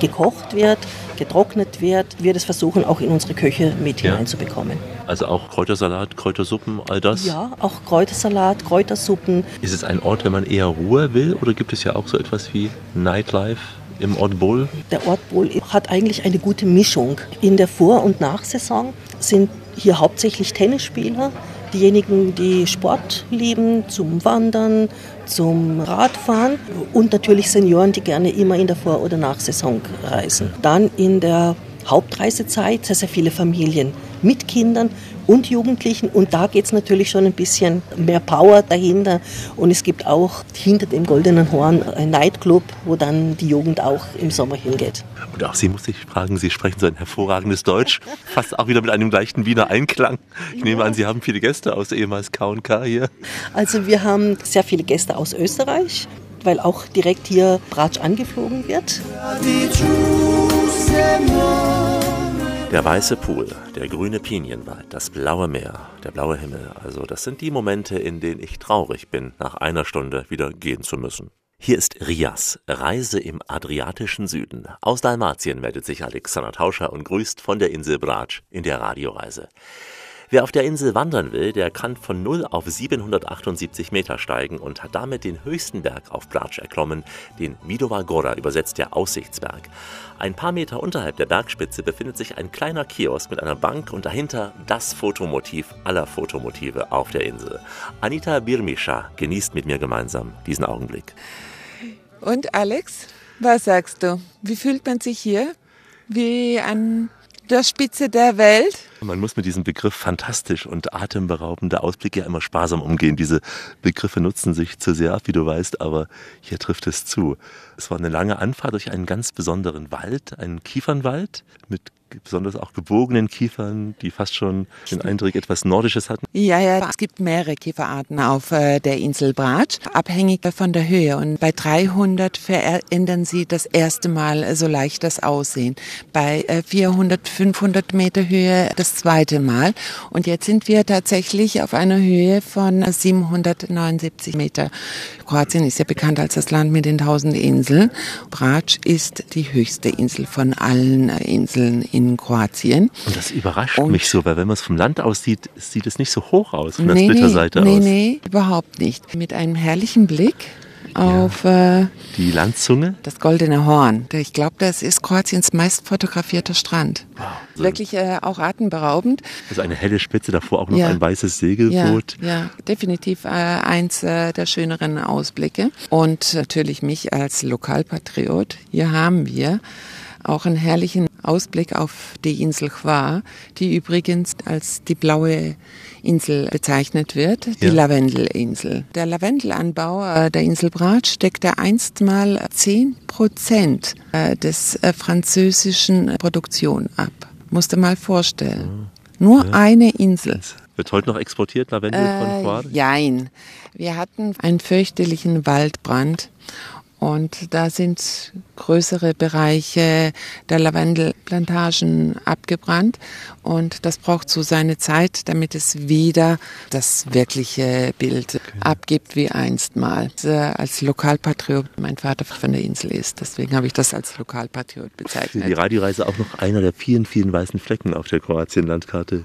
gekocht wird, getrocknet wird. Wir das versuchen auch in unsere Küche mit Ja. hineinzubekommen. Also auch Kräutersalat, Kräutersuppen, all das. Ja, auch Kräutersalat, Kräutersuppen. Ist es ein Ort, wenn man eher Ruhe will oder gibt es ja auch so etwas wie Nightlife im Ort Bull? Der Ort Bohl hat eigentlich eine gute Mischung. In der Vor- und Nachsaison sind hier hauptsächlich Tennisspieler, diejenigen, die Sport lieben, zum Wandern, zum Radfahren und natürlich Senioren, die gerne immer in der Vor- oder Nachsaison reisen. Dann in der Hauptreisezeit sehr, sehr viele Familien mit Kindern und Jugendlichen und da geht es natürlich schon ein bisschen mehr Power dahinter und es gibt auch hinter dem Goldenen Horn ein Nightclub, wo dann die Jugend auch im Sommer hingeht. Und auch Sie muss ich fragen, Sie sprechen so ein hervorragendes Deutsch, (laughs) fast auch wieder mit einem leichten Wiener Einklang. Ich nehme an, Sie haben viele Gäste aus ehemals K&K hier. Also wir haben sehr viele Gäste aus Österreich, weil auch direkt hier Bratsch angeflogen wird. Der weiße Pool, der grüne Pinienwald, das blaue Meer, der blaue Himmel. Also das sind die Momente, in denen ich traurig bin, nach einer Stunde wieder gehen zu müssen. Hier ist Rias, Reise im adriatischen Süden. Aus Dalmatien meldet sich Alexander Tauscher und grüßt von der Insel Bratsch in der Radioreise. Wer auf der Insel wandern will, der kann von 0 auf 778 Meter steigen und hat damit den höchsten Berg auf Bratsch erklommen, den Vidova Gora, übersetzt der Aussichtsberg. Ein paar Meter unterhalb der Bergspitze befindet sich ein kleiner Kiosk mit einer Bank und dahinter das Fotomotiv aller Fotomotive auf der Insel. Anita Birmischa genießt mit mir gemeinsam diesen Augenblick. Und Alex, was sagst du? Wie fühlt man sich hier? Wie an der Spitze der Welt? Man muss mit diesem Begriff fantastisch und atemberaubender Ausblick ja immer sparsam umgehen. Diese Begriffe nutzen sich zu sehr ab, wie du weißt, aber hier trifft es zu. Es war eine lange Anfahrt durch einen ganz besonderen Wald, einen Kiefernwald mit besonders auch gebogenen Kiefern, die fast schon den Eindruck etwas Nordisches hatten. Ja, ja, es gibt mehrere Kieferarten auf äh, der Insel Bratsch, abhängig von der Höhe. Und bei 300 verändern sie das erste Mal so leicht das Aussehen. Bei äh, 400, 500 Meter Höhe das zweite Mal. Und jetzt sind wir tatsächlich auf einer Höhe von 779 Meter. Kroatien ist ja bekannt als das Land mit den tausend Inseln. Bratsch ist die höchste Insel von allen äh, Inseln in Kroatien. Und das überrascht Und- mich so, weil wenn man es vom Land aus sieht, sieht es nicht so hoch aus, von der nee, Splitterseite nee, aus. Nee, überhaupt nicht. Mit einem herrlichen Blick auf äh, Die Landzunge? das Goldene Horn. Ich glaube, das ist Kroatiens meist fotografierter Strand. Wirklich äh, auch atemberaubend. Also eine helle Spitze, davor auch noch Ja. ein weißes Ja, Segelboot. ja, definitiv äh, eins äh, der schöneren Ausblicke. Und natürlich mich als Lokalpatriot. Hier haben wir auch einen herrlichen Ausblick auf die Insel Hvar, die übrigens als die blaue Insel bezeichnet wird, die Ja. Lavendelinsel. Der Lavendelanbau äh, der Insel Bratsch deckte einstmal 10 Prozent äh, des äh, französischen Produktion ab. Musste mal vorstellen. Nur eine Insel. Wird heute noch exportiert, Lavendel von Quad? Äh, jein. Wir hatten einen fürchterlichen Waldbrand und da sind größere Bereiche der Lavendelplantagen abgebrannt und das braucht so seine Zeit, damit es wieder das wirkliche Bild abgibt wie einstmal. Äh, Als Lokalpatriot, mein Vater von der Insel ist, deswegen habe ich das als Lokalpatriot Für die bezeichnet. Radioreise auch noch einer der vielen, vielen weißen Flecken auf der Kroatien-Landkarte.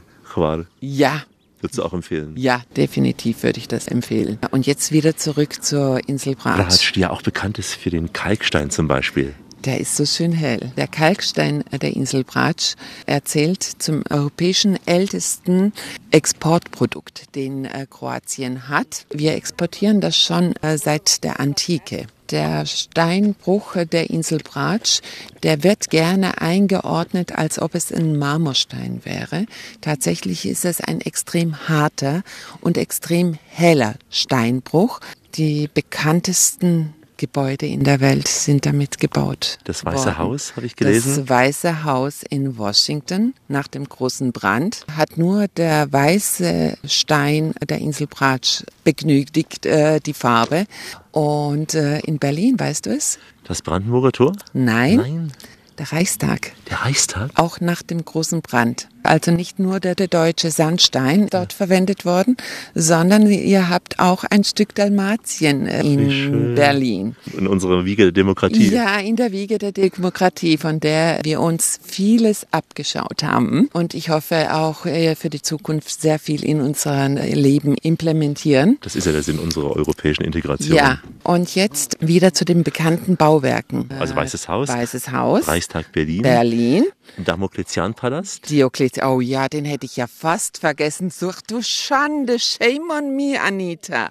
Ja, Würdest du auch empfehlen? ja, definitiv würde ich das empfehlen. Und jetzt wieder zurück zur Insel Bratsch. Bratsch, die ja auch bekannt ist für den Kalkstein zum Beispiel. Der ist so schön hell. Der Kalkstein der Insel Bratsch erzählt zum europäischen ältesten Exportprodukt, den äh, Kroatien hat. Wir exportieren das schon äh, seit der Antike. Der Steinbruch der Insel Bratsch, der wird gerne eingeordnet, als ob es ein Marmorstein wäre. Tatsächlich ist es ein extrem harter und extrem heller Steinbruch. Die bekanntesten Gebäude in der Welt sind damit gebaut. Das Weiße worden. Haus, habe ich gelesen. Das Weiße Haus in Washington nach dem großen Brand hat nur der weiße Stein der Insel Bratsch begnügt äh, die Farbe. Und äh, in Berlin, weißt du es? Das Brandenburger Tor? Nein, Nein. der Reichstag. Der Reichstag? Auch nach dem großen Brand. Also nicht nur der, der deutsche Sandstein dort verwendet worden, sondern ihr habt auch ein Stück Dalmatien in. Berlin. In unserer Wiege der Demokratie. Ja, in der Wiege der Demokratie, von der wir uns vieles abgeschaut haben. Und ich hoffe auch äh, für die Zukunft sehr viel in unserem Leben implementieren. Das ist ja der Sinn unserer europäischen Integration. Ja, und jetzt wieder zu den bekannten Bauwerken. Also Weißes Haus, Weißes Haus, Reichstag Berlin, Berlin, Damokletianpalast. Diokletian. Oh ja, den hätte ich ja fast vergessen. Such du Schande. Shame on me, Anita.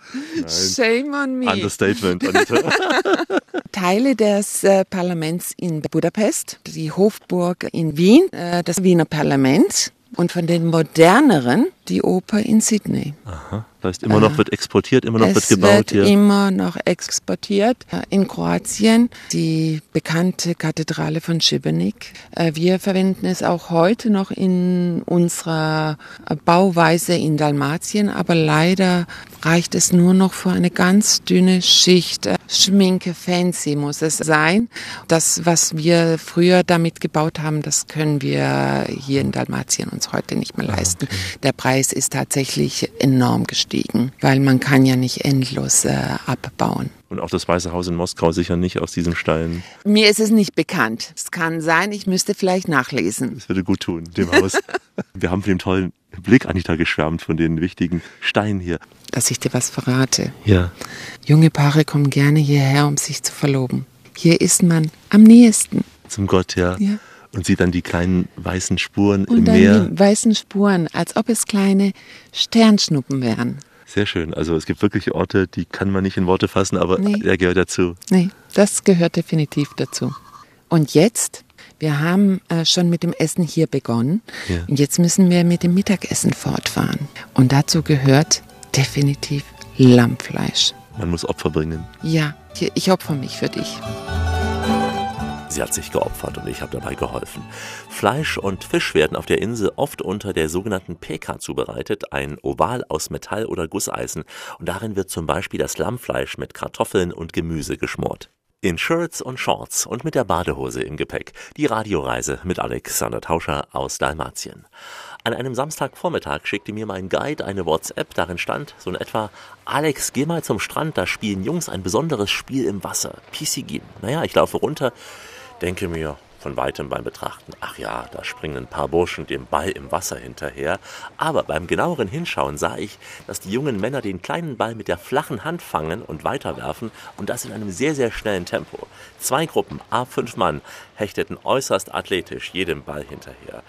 Shame on me. Understatement, (laughs) Anita. Teile des äh, Parlaments in Budapest, die Hofburg in Wien, äh, das Wiener Parlament und von den moderneren die Oper in Sydney. Aha. Das heißt, immer noch wird exportiert, immer noch wird es gebaut wird hier. immer noch exportiert. Äh, In Kroatien die bekannte Kathedrale von Šibenik. Äh, Wir verwenden es auch heute noch in unserer äh, Bauweise in Dalmatien, aber leider reicht es nur noch für eine ganz dünne Schicht. Äh, Schminke fancy muss es sein. Das, was wir früher damit gebaut haben, das können wir hier in Dalmatien uns heute nicht mehr leisten. Der Preis ist tatsächlich enorm gestiegen, weil man kann ja nicht endlos äh, abbauen. Und auch das Weiße Haus in Moskau sicher nicht aus diesem Stein. Mir ist es nicht bekannt. Es kann sein, ich müsste vielleicht nachlesen. Das würde gut tun, dem Haus. (laughs) Wir haben von dem tollen Blick, Anita, geschwärmt, von den wichtigen Steinen hier. Dass ich dir was verrate. Ja. Junge Paare kommen gerne hierher, um sich zu verloben. Hier ist man am nächsten. Zum Gott, ja. Ja. Und sieht dann die kleinen weißen Spuren Und im dann Meer. die weißen Spuren, als ob es kleine Sternschnuppen wären. Sehr schön. Also es gibt wirklich Orte, die kann man nicht in Worte fassen, aber Nee. er gehört dazu. Nee, das gehört definitiv dazu. Und jetzt, wir haben äh, schon mit dem Essen hier begonnen. Ja. Und jetzt müssen wir mit dem Mittagessen fortfahren. Und dazu gehört definitiv Lammfleisch. Man muss Opfer bringen. Ja, ich opfer mich für dich. Sie hat sich geopfert und ich habe dabei geholfen. Fleisch und Fisch werden auf der Insel oft unter der sogenannten Peka zubereitet, ein Oval aus Metall oder Gusseisen, und darin wird zum Beispiel das Lammfleisch mit Kartoffeln und Gemüse geschmort. In Shirts und Shorts und mit der Badehose im Gepäck. Die Radioreise mit Alexander Tauscher aus Dalmatien. An einem Samstagvormittag schickte mir mein Guide eine WhatsApp, darin stand so in etwa, Alex, geh mal zum Strand, da spielen Jungs ein besonderes Spiel im Wasser. Pisigin. Naja, ich laufe runter, denke mir, von weitem beim Betrachten, ach ja, da springen ein paar Burschen dem Ball im Wasser hinterher. Aber beim genaueren Hinschauen sah ich, dass die jungen Männer den kleinen Ball mit der flachen Hand fangen und weiterwerfen und das in einem sehr, sehr schnellen Tempo. Zwei Gruppen, a fünf Mann, hechteten äußerst athletisch jedem Ball hinterher.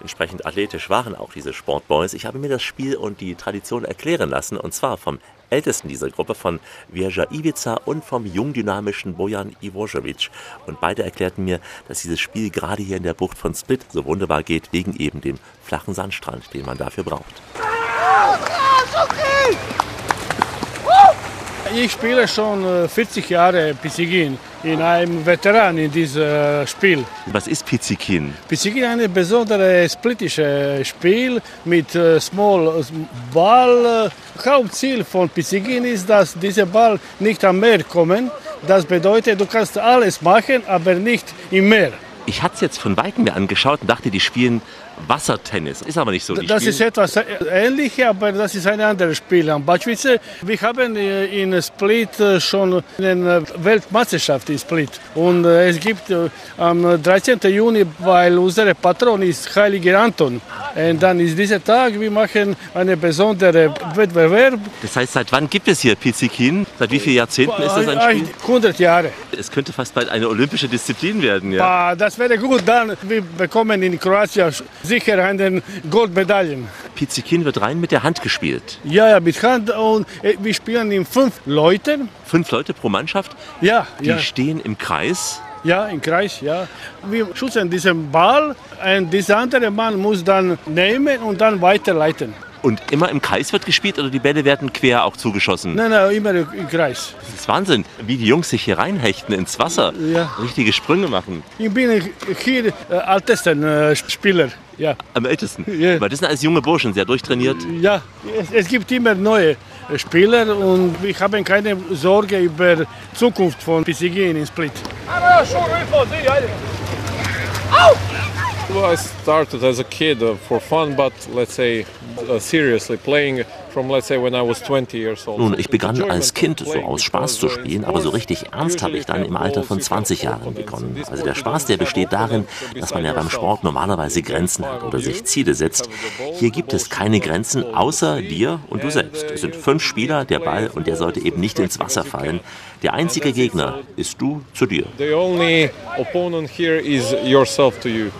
Entsprechend athletisch waren auch diese Sportboys. Ich habe mir das Spiel und die Tradition erklären lassen und zwar vom ältesten dieser Gruppe, von Vierja Ivica und vom jungdynamischen Bojan Ivojevic. Und beide erklärten mir, dass dieses Spiel gerade hier in der Bucht von Split so wunderbar geht, wegen eben dem flachen Sandstrand, den man dafür braucht. Ich spiele schon 40 Jahre Pizzigin. Ich bin ein Veteran in diesem Spiel. Was ist Pizzikin? Pizzigin ist ein besonderes splittisches Spiel mit äh, Small Ball. Hauptziel von Pizzigin ist, dass dieser Ball nicht am Meer kommt. Das bedeutet, du kannst alles machen, aber nicht im Meer. Ich hatte es jetzt von Weitem mir angeschaut und dachte, die spielen Wassertennis. Ist aber nicht so. Die Das ist etwas Ähnliches, aber das ist ein anderes Spiel. Am Beispiel, wir haben äh, in Split äh, schon eine Weltmeisterschaft in Split. Und äh, es gibt äh, am 13. Juni, weil unser Patron ist Heiliger Anton. Und dann ist dieser Tag, wir machen einen besonderen Wettbewerb. Das heißt, seit wann gibt es hier Pizzikin? Seit wie vielen Jahrzehnten ist das ein Spiel? 100 Jahre. Es könnte fast bald eine olympische Disziplin werden, ja. Ah, Das wäre gut, dann wir bekommen in Kroatien sicher einen Goldmedaillen. Pizzikin wird rein mit der Hand gespielt. Ja, ja, mit Hand und äh, wir spielen in fünf Leuten. Fünf Leute pro Mannschaft, Ja, die ja, stehen im Kreis. ja, im Kreis, ja. Wir schützen diesen Ball und dieser andere Mann muss dann nehmen und dann weiterleiten. Und immer im Kreis wird gespielt oder die Bälle werden quer auch zugeschossen? Nein, nein, immer im Kreis. Das ist Wahnsinn, wie die Jungs sich hier reinhechten ins Wasser. Ja. Richtige Sprünge machen. Ich bin hier äh, ältesten äh, Spieler. Ja, Am ältesten. Ja. Weil das sind alles junge Burschen, sehr durchtrainiert. ja. Es, es gibt immer neue äh, Spieler und wir haben keine Sorge über die Zukunft von PCG in Split. Oh, I started as a kid uh, for fun, but let's say uh, seriously playing from let's say when I was 20 years old. Nun, ich begann als Kind so aus Spaß zu spielen, aber so richtig ernst habe ich dann im Alter von 20 Jahren begonnen. Also der Spaß, der besteht darin, dass man ja beim Sport normalerweise Grenzen hat oder sich Ziele setzt. Hier gibt es keine Grenzen, außer dir und du selbst. Es sind fünf Spieler, der Ball und der sollte eben nicht ins Wasser fallen. Der einzige Gegner ist du zu dir. The only opponent here is yourself to you.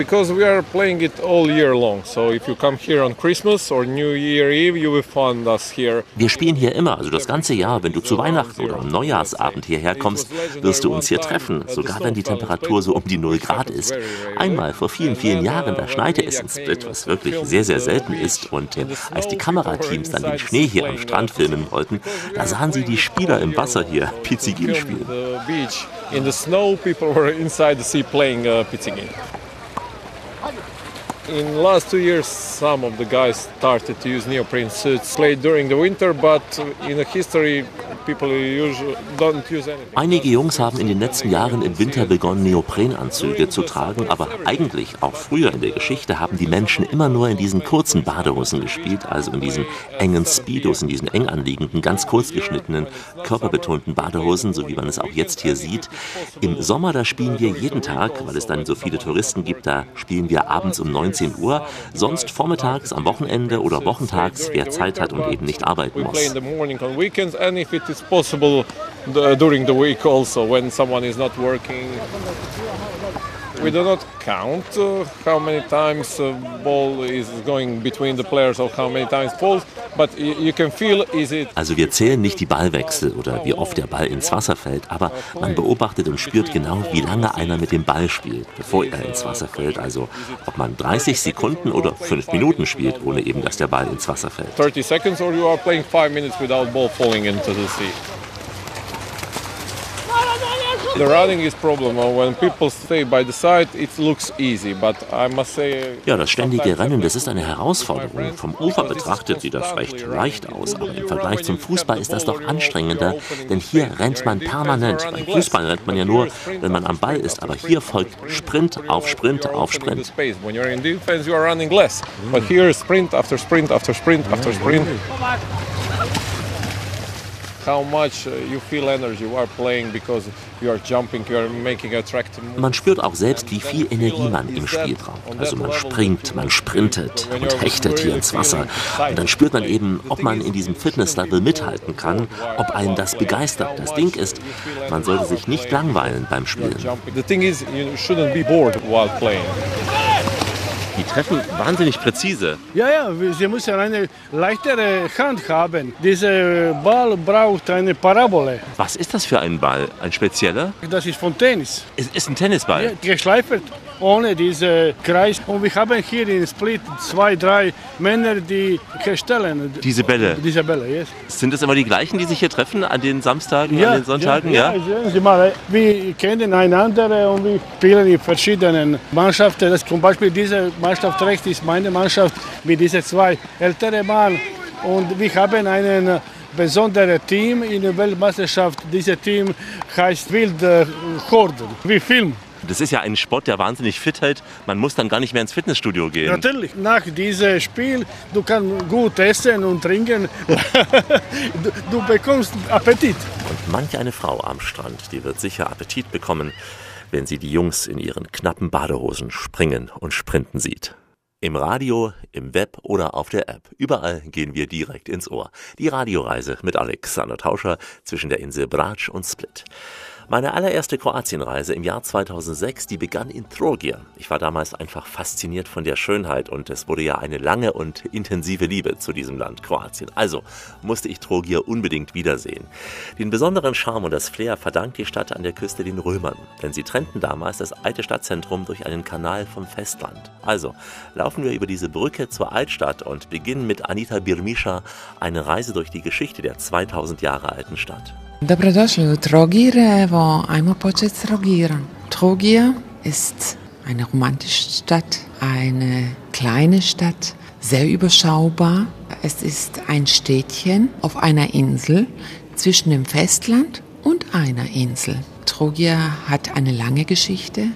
Because we are playing it all year long. So if you come here on Christmas or New Year Eve, you will find us here. Wir spielen hier immer, also das ganze Jahr. Wenn du zu Weihnachten oder am Neujahrsabend hierher kommst, wirst du uns hier treffen, sogar wenn die Temperatur so um die 0 Grad ist. Einmal vor vielen, vielen Jahren, da schneite es in Split, was wirklich sehr, sehr selten ist. Und äh, als die Kamerateams dann den Schnee hier am Strand filmen wollten, da sahen sie die Spieler im Wasser hier Pizzigin spielen. In the snow, people were inside the sea playing uh, pizzigin. In the last two years, some of the guys started to use neoprene suits, played during the winter, but in the history, people usually don't use anything. Einige Jungs haben in den letzten Jahren im Winter begonnen, Neoprenanzüge zu tragen, aber eigentlich, auch früher in der Geschichte, haben die Menschen immer nur in diesen kurzen Badehosen gespielt, also in diesen engen Speedos, in diesen eng anliegenden, ganz kurz geschnittenen, körperbetonten Badehosen, so wie man es auch jetzt hier sieht. Im Sommer, da spielen wir jeden Tag, weil es dann so viele Touristen gibt, da spielen wir abends um 19 Uhr, sonst vormittags, am Wochenende oder wochentags, wer Zeit hat und eben nicht arbeiten muss. also. We do not count uh, how many times a ball is going between the players or how many times falls, but you can feel is it Also wir zählen nicht die Ballwechsel oder wie oft der Ball ins Wasser fällt, aber man beobachtet und spürt genau, wie lange einer mit dem Ball spielt, bevor er ins Wasser fällt. Also ob man 30 Sekunden oder 5 Minuten spielt, ohne eben, dass der Ball ins Wasser fällt. Ja, das ständige Rennen, das ist eine Herausforderung. Vom Ufer betrachtet sieht das recht leicht aus, aber im Vergleich zum Fußball ist das doch anstrengender, denn hier rennt man permanent. Beim Fußball rennt man ja nur, wenn man am Ball ist, aber hier folgt Sprint. Auf Sprint auf Sprint. But here, sprint after sprint after sprint after sprint. Man spürt auch selbst, wie viel Energie man im Spiel braucht. Also man springt, man sprintet und hechtet hier ins Wasser. Und dann spürt man eben, ob man in diesem Fitnesslevel mithalten kann, ob einen das begeistert. Das Ding ist, man sollte sich nicht langweilen beim Spielen. The thing is, you shouldn't be bored while playing. Die treffen wahnsinnig präzise. Ja, ja, sie müssen eine leichtere Hand haben. Dieser Ball braucht eine Parabole. Was ist das für ein Ball? Ein spezieller? Das ist von Tennis. Es ist ein Tennisball. Ja, geschleifert ohne diesen Kreis. Und wir haben hier in Split zwei, drei Männer, die herstellen. Diese Bälle. Diese Bälle, yes. Sind es immer die gleichen, die sich hier treffen an den Samstagen, Ja, an den Sonntagen? Ja, ja, sehen Sie mal, wir kennen einander und wir spielen in verschiedenen Mannschaften. Das zum Beispiel diese Mannschaft rechts ist meine Mannschaft mit diesen zwei älteren Mann. Und wir haben einen besonderen Team in der Weltmeisterschaft. Dieses Team heißt Wilde Horde, wie Film. Das ist ja ein Sport, der wahnsinnig fit hält. Man muss dann gar nicht mehr ins Fitnessstudio gehen. Natürlich, nach diesem Spiel, du kannst gut essen und trinken. (laughs) du, du bekommst Appetit. Und manch eine Frau am Strand, die wird sicher Appetit bekommen, wenn sie die Jungs in ihren knappen Badehosen springen und sprinten sieht. Im Radio, im Web oder auf der App. Überall gehen wir direkt ins Ohr. Die Radioreise mit Alexander Tauscher zwischen der Insel Brač und Split. Meine allererste Kroatienreise im Jahr 2006, die begann in Trogir. Ich war damals einfach fasziniert von der Schönheit und es wurde ja eine lange und intensive Liebe zu diesem Land Kroatien. Also musste ich Trogir unbedingt wiedersehen. Den besonderen Charme und das Flair verdankt die Stadt an der Küste den Römern, denn sie trennten damals das alte Stadtzentrum durch einen Kanal vom Festland. Also laufen wir über diese Brücke zur Altstadt und beginnen mit Anita Birmischa eine Reise durch die Geschichte der 2000 Jahre alten Stadt. Dobrodošli u Trogir. Evo, ajmo početi s Trogirom. Trogir ist eine romantische Stadt, eine kleine Stadt, sehr überschaubar. Es ist ein Städtchen auf einer Insel zwischen dem Festland und einer Insel. Trogir hat eine lange Geschichte.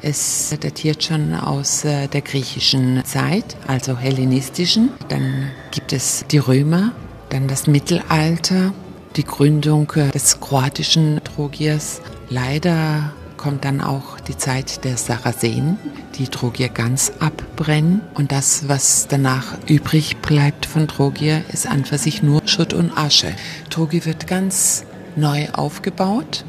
Es datiert schon aus äh, der griechischen Zeit, also hellenistischen. Dann gibt es die Römer, dann das Mittelalter, die Gründung des kroatischen Trogiers. Leider kommt dann auch die Zeit der Sarazenen, die Trogir ganz abbrennen. Und das, was danach übrig bleibt von Trogir, ist an für sich nur Schutt und Asche. Trogir wird ganz neu aufgebaut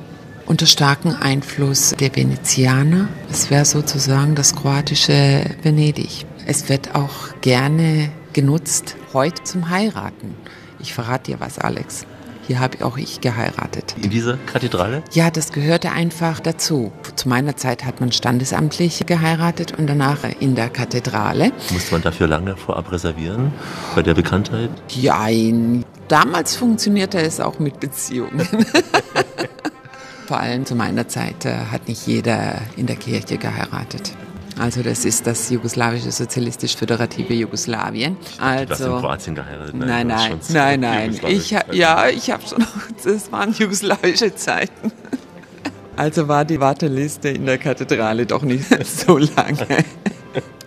unter starkem Einfluss der Venezianer. Es wäre sozusagen das kroatische Venedig. Es wird auch gerne genutzt heute zum Heiraten. Ich verrate dir was, Alex. Hier habe auch ich geheiratet. In dieser Kathedrale? Ja, das gehörte einfach dazu. Zu meiner Zeit hat man standesamtlich geheiratet und danach in der Kathedrale. Musste man dafür lange vorab reservieren? Bei der Bekanntheit? Jein. Damals funktionierte es auch mit Beziehungen. (laughs) Vor allem zu meiner Zeit äh, hat nicht jeder in der Kirche geheiratet. Also das ist das jugoslawische sozialistisch-föderative Jugoslawien. Also, Du hast in Kroatien geheiratet? ne? Nein, nein, nein, nein. Ich, ja, ich habe schon, (laughs) das waren jugoslawische Zeiten. Also war die Warteliste in der Kathedrale doch nicht (laughs) so lange.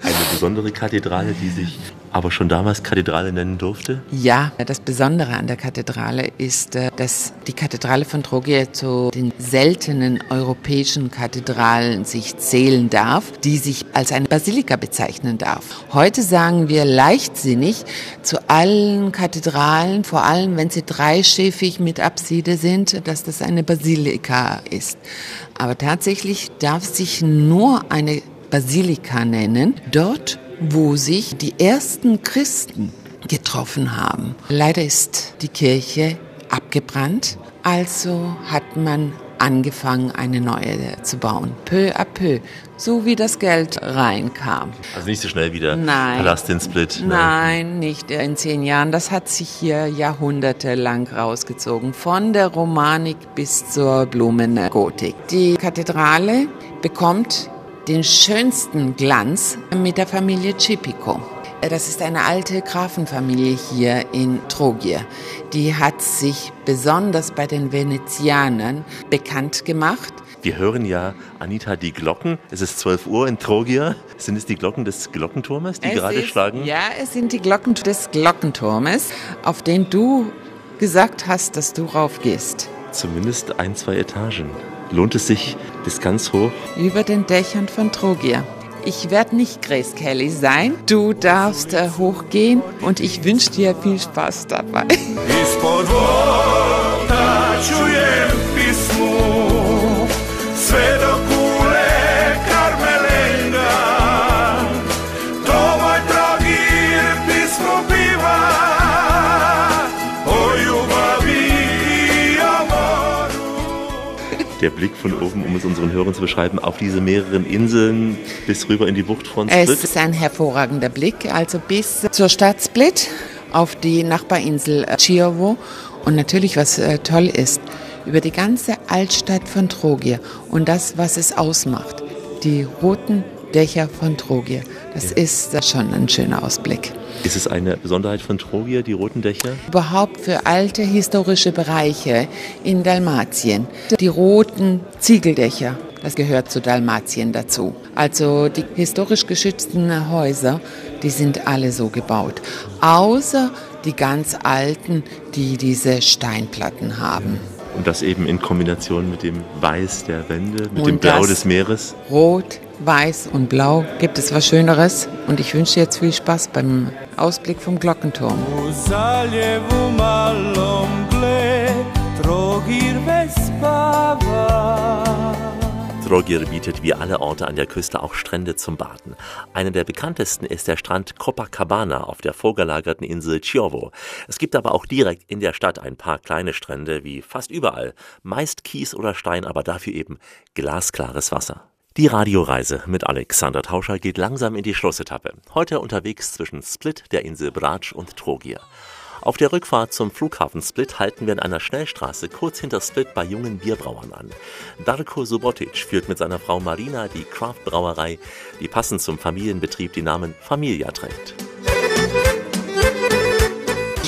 Eine besondere Kathedrale, die sich aber schon damals Kathedrale nennen durfte? Ja, das Besondere an der Kathedrale ist, äh, dass die Kathedrale von Trogir zu den seltenen europäischen Kathedralen sich zählen darf, die sich als eine Basilika bezeichnen darf. Heute sagen wir leichtsinnig zu allen Kathedralen, vor allem wenn sie dreischiffig mit Apside sind, dass das eine Basilika ist. Aber tatsächlich darf sich nur eine Basilika nennen, dort, wo sich die ersten Christen getroffen haben. Leider ist die Kirche abgebrannt, also hat man angefangen, eine neue zu bauen. Peu à peu, so wie das Geld reinkam. Also nicht so schnell wieder Nein. Palast in Split. ne? Nein, nicht in zehn Jahren. Das hat sich hier jahrhundertelang rausgezogen, von der Romanik bis zur Blumengotik. Die Kathedrale bekommt den schönsten Glanz mit der Familie Cipico. Das ist eine alte Grafenfamilie hier in Trogir. Die hat sich besonders bei den Venezianern bekannt gemacht. Wir hören ja, Anita, die Glocken. Es ist 12 Uhr in Trogir. Sind es die Glocken des Glockenturmes, die Es gerade ist, schlagen? Ja, es sind die Glocken des Glockenturmes, auf den du gesagt hast, dass du raufgehst. Zumindest ein, zwei Etagen. Lohnt es sich bis ganz hoch? Über den Dächern von Trogir. Ich werde nicht Grace Kelly sein. Du darfst äh, hochgehen und ich wünsche dir viel Spaß dabei. (laughs) Sve do Der Blick von oben, um es unseren Hörern zu beschreiben, auf diese mehreren Inseln bis rüber in die Bucht von Es Split. ist ein hervorragender Blick, also bis zur Stadt Split auf die Nachbarinsel Chiovo. Und natürlich, was äh, toll ist, über die ganze Altstadt von Trogir und das, was es ausmacht, die roten Dächer von Trogir. Das ist äh, schon ein schöner Ausblick. Ist es eine Besonderheit von Trogir, die roten Dächer? Überhaupt für alte historische Bereiche in Dalmatien. Die roten Ziegeldächer, das gehört zu Dalmatien dazu. Also die historisch geschützten Häuser, die sind alle so gebaut. Außer die ganz alten, die diese Steinplatten haben. Und das eben in Kombination mit dem Weiß der Wände, mit Und dem Blau des Meeres. Rot, Weiß und Blau. Gibt es was Schöneres? Und ich wünsche dir jetzt viel Spaß beim Ausblick vom Glockenturm. Trogir bietet wie alle Orte an der Küste auch Strände zum Baden. Einer der bekanntesten ist der Strand Copacabana auf der vorgelagerten Insel Chiovo. Es gibt aber auch direkt in der Stadt ein paar kleine Strände, wie fast überall. Meist Kies oder Stein, aber dafür eben glasklares Wasser. Die Radioreise mit Alexander Tauscher geht langsam in die Schlussetappe. Heute unterwegs zwischen Split, der Insel Brač und Trogir. Auf der Rückfahrt zum Flughafen Split halten wir in einer Schnellstraße kurz hinter Split bei jungen Bierbrauern an. Darko Subotic führt mit seiner Frau Marina die Craft-Brauerei, die passend zum Familienbetrieb den Namen Familia trägt.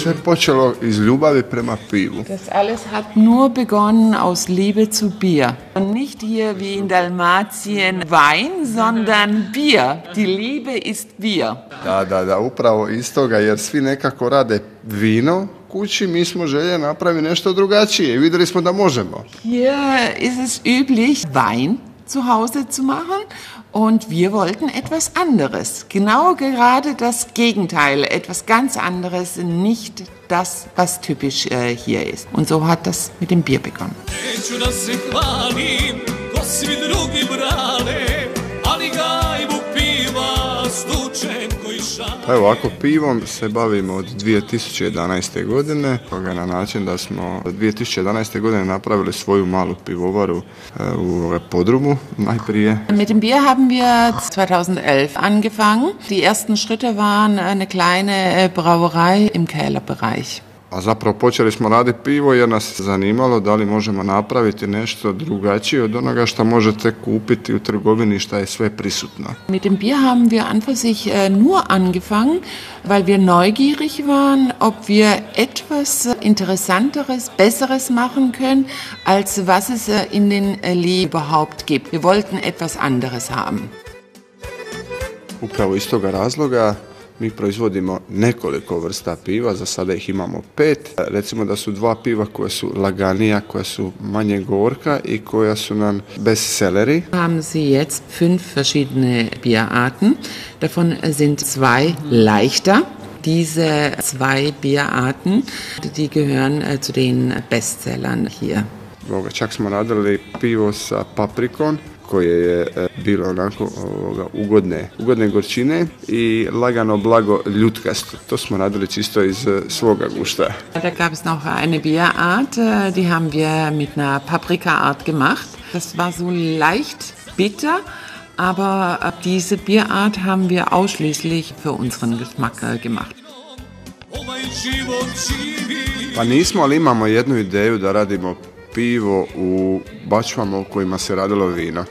Sve počelo iz ljubavi prema pivu. Das alles hat nur begonnen aus Liebe zu Bier. Und nicht hier wie in Dalmatien Wein, sondern Bier. Die Liebe ist Bier. Da, da, da, upravo iz toga, jer svi nekako rade vino kući, mi smo željeli napraviti nešto drugačije i vidjeli smo da možemo. Hier ist es üblich, Wein zu Hause zu machen. Und wir wollten etwas anderes. Genau gerade das Gegenteil. Etwas ganz anderes, nicht das, was typisch äh, hier ist. Und so hat das mit dem Bier begonnen. Neću Pa evo, ovako pivom se bavimo od 2011. godine, toga na način da smo od 2011. godine napravili svoju malu pivovaru e, u podrumu najprije. Mit dem Bier haben wir 2011 angefangen. Die ersten Schritte waren eine kleine äh, Brauerei im Kellerbereich. A zapravo počeli smo raditi pivo jer nas zanimalo da li možemo napraviti nešto drugačije od onoga što možete kupiti u trgovini šta je sve prisutno. Mit dem Bier haben wir an für sich äh, nur angefangen, weil wir neugierig waren, ob wir etwas äh, Interessanteres, Besseres machen können, als was es äh, in den Lee überhaupt gibt. Wir wollten etwas anderes haben. Upravo iz toga razloga mi proizvodimo nekoliko vrsta piva, za sada ih imamo pet. Recimo da su dva piva koja su laganija, koja su manje gorka i koja su nam bestselleri. Haben Sie jetzt fünf verschiedene Bierarten. Davon sind zwei leichter. Diese zwei Bierarten, die gehören äh, zu den Bestsellern hier. Ovoga, čak smo radili pivo sa paprikom koje je e, bilo onako ovoga, ugodne, ugodne gorčine i lagano blago ljutkasto. To smo radili čisto iz e, svoga gušta. Da gab es noch eine Bierart, äh, die haben wir mit einer Paprikaart gemacht. Das war so leicht bitter, aber diese Bierart haben wir ausschließlich für unseren Geschmack äh, gemacht. Pa nismo, ali imamo jednu ideju da radimo pivo u bačvama u kojima se radilo vino.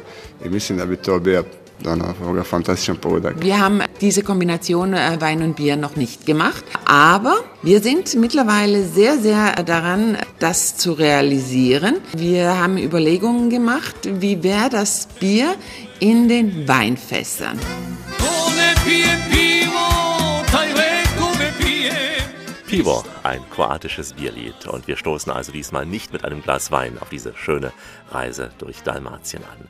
I mislim da bi to bio ono, ovoga, fantastičan pogodak. Wir haben diese Kombination äh, Wein und Bier noch nicht gemacht, aber wir sind mittlerweile sehr, sehr daran, das zu realisieren. Wir haben Überlegungen gemacht, wie wäre das Bier in den Weinfässern. Ko ne pije pivo Taj leko ne pije Pivo, ein kroatisches Bierlied. Und wir stoßen also diesmal nicht mit einem Glas Wein auf diese schöne Reise durch Dalmatien an.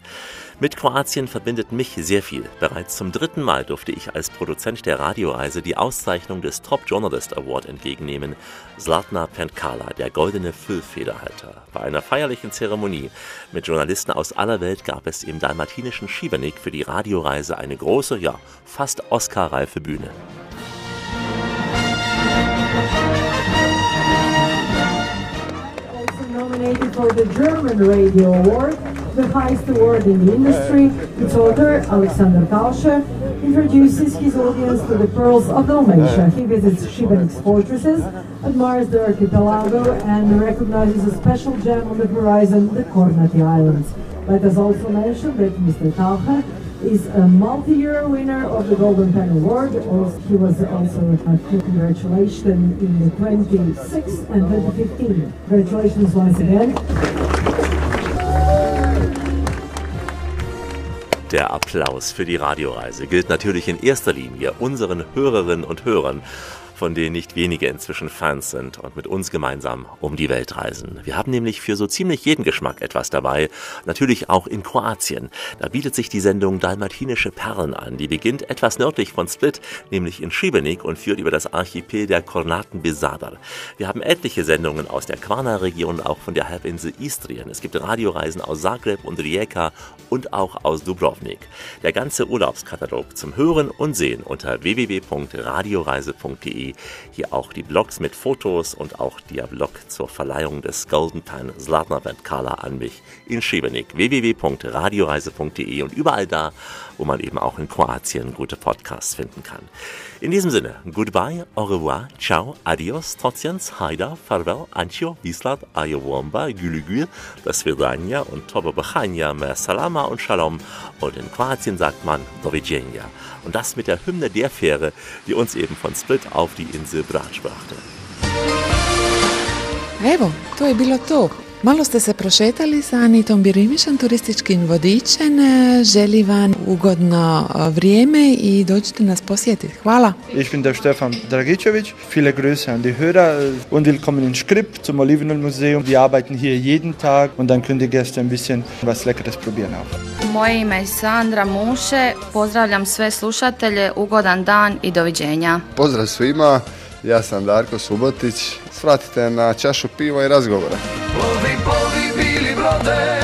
Mit Kroatien verbindet mich sehr viel. Bereits zum dritten Mal durfte ich als Produzent der Radioreise die Auszeichnung des Top Journalist Award entgegennehmen. Zlatna Penkala, der goldene Füllfederhalter. Bei einer feierlichen Zeremonie mit Journalisten aus aller Welt gab es im dalmatinischen Schibenik für die Radioreise eine große, ja, fast Oscar-reife Bühne. The German Radio Award, the highest award in the industry. Its author, Alexander Tauscher, introduces his audience to the pearls of Dalmatia. He visits Šibenik's fortresses, admires the archipelago, and recognizes a special gem on the horizon, the Kornati Islands. Let us also mention that Mr. Taucher is a multi-year winner of the Golden Pen Award. He was also a congratulations in the 26 and 2015. Congratulations once again. Der Applaus für die Radioreise gilt natürlich in erster Linie unseren Hörerinnen und Hörern von denen nicht wenige inzwischen Fans sind und mit uns gemeinsam um die Welt reisen. Wir haben nämlich für so ziemlich jeden Geschmack etwas dabei, natürlich auch in Kroatien. Da bietet sich die Sendung Dalmatinische Perlen an. Die beginnt etwas nördlich von Split, nämlich in Šibenik und führt über das Archipel der Kornaten bis Sadar. Wir haben etliche Sendungen aus der Kvarna-Region, auch von der Halbinsel Istrien. Es gibt Radioreisen aus Zagreb und Rijeka und auch aus Dubrovnik. Der ganze Urlaubskatalog zum Hören und Sehen unter www.radioreise.de hier auch die Blogs mit Fotos und auch der Blog zur Verleihung des Golden Pan Zlatna Kala an mich in Schebenik. www.radioreise.de und überall da, wo man eben auch in Kroatien gute Podcasts finden kann. In diesem Sinne, goodbye, au revoir, ciao, adios, trotjens, haida, farewell, ancio, vislat, ayowomba, gülügül, das Vidania und tobo bachania, mer salama und shalom. Und in Kroatien sagt man doviđenja. Und das mit der Hymne der Fähre, die uns eben von Split auf die Insel Brač brachte. Evo, to je bilo to. Malo ste se prošetali sa Anitom Birimišan turističkim vodičem. Želi vam ugodno vrijeme i dođite nas posjetiti. Hvala. Ich bin der Stefan Dragicevic. Viele Grüße an die Hörer und willkommen in Skrip zum Olivenölmuseum. Wir arbeiten hier jeden Tag und dann können die Gäste ein bisschen was Leckeres probieren auch. Moje ime je Sandra Muše, pozdravljam sve slušatelje, ugodan dan i doviđenja. Pozdrav svima, ja sam Darko Subotić. Svratite na čašu piva i razgovora. Plovi, plovi, bili brode,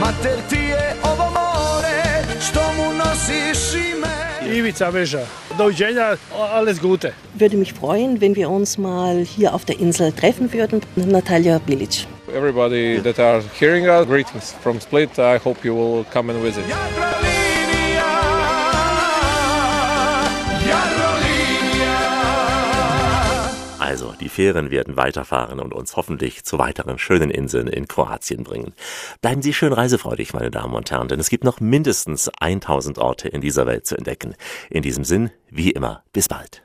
mater ti je ovo more, što mu nosiš ime. Ivica Veža. Doviđenja, alles Gute. Würde mich freuen, wenn wir uns mal hier auf der Insel treffen würden. Natalia Bilic. Everybody that are hearing us, greetings from Split. I hope you will come and visit. Also, die Fähren werden weiterfahren und uns hoffentlich zu weiteren schönen Inseln in Kroatien bringen. Bleiben Sie schön reisefreudig, meine Damen und Herren, denn es gibt noch mindestens 1000 Orte in dieser Welt zu entdecken. In diesem Sinn, wie immer, bis bald.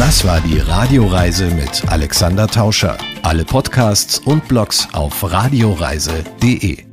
Das war die Radioreise mit Alexander Tauscher. Alle Podcasts und Blogs auf radioreise.de.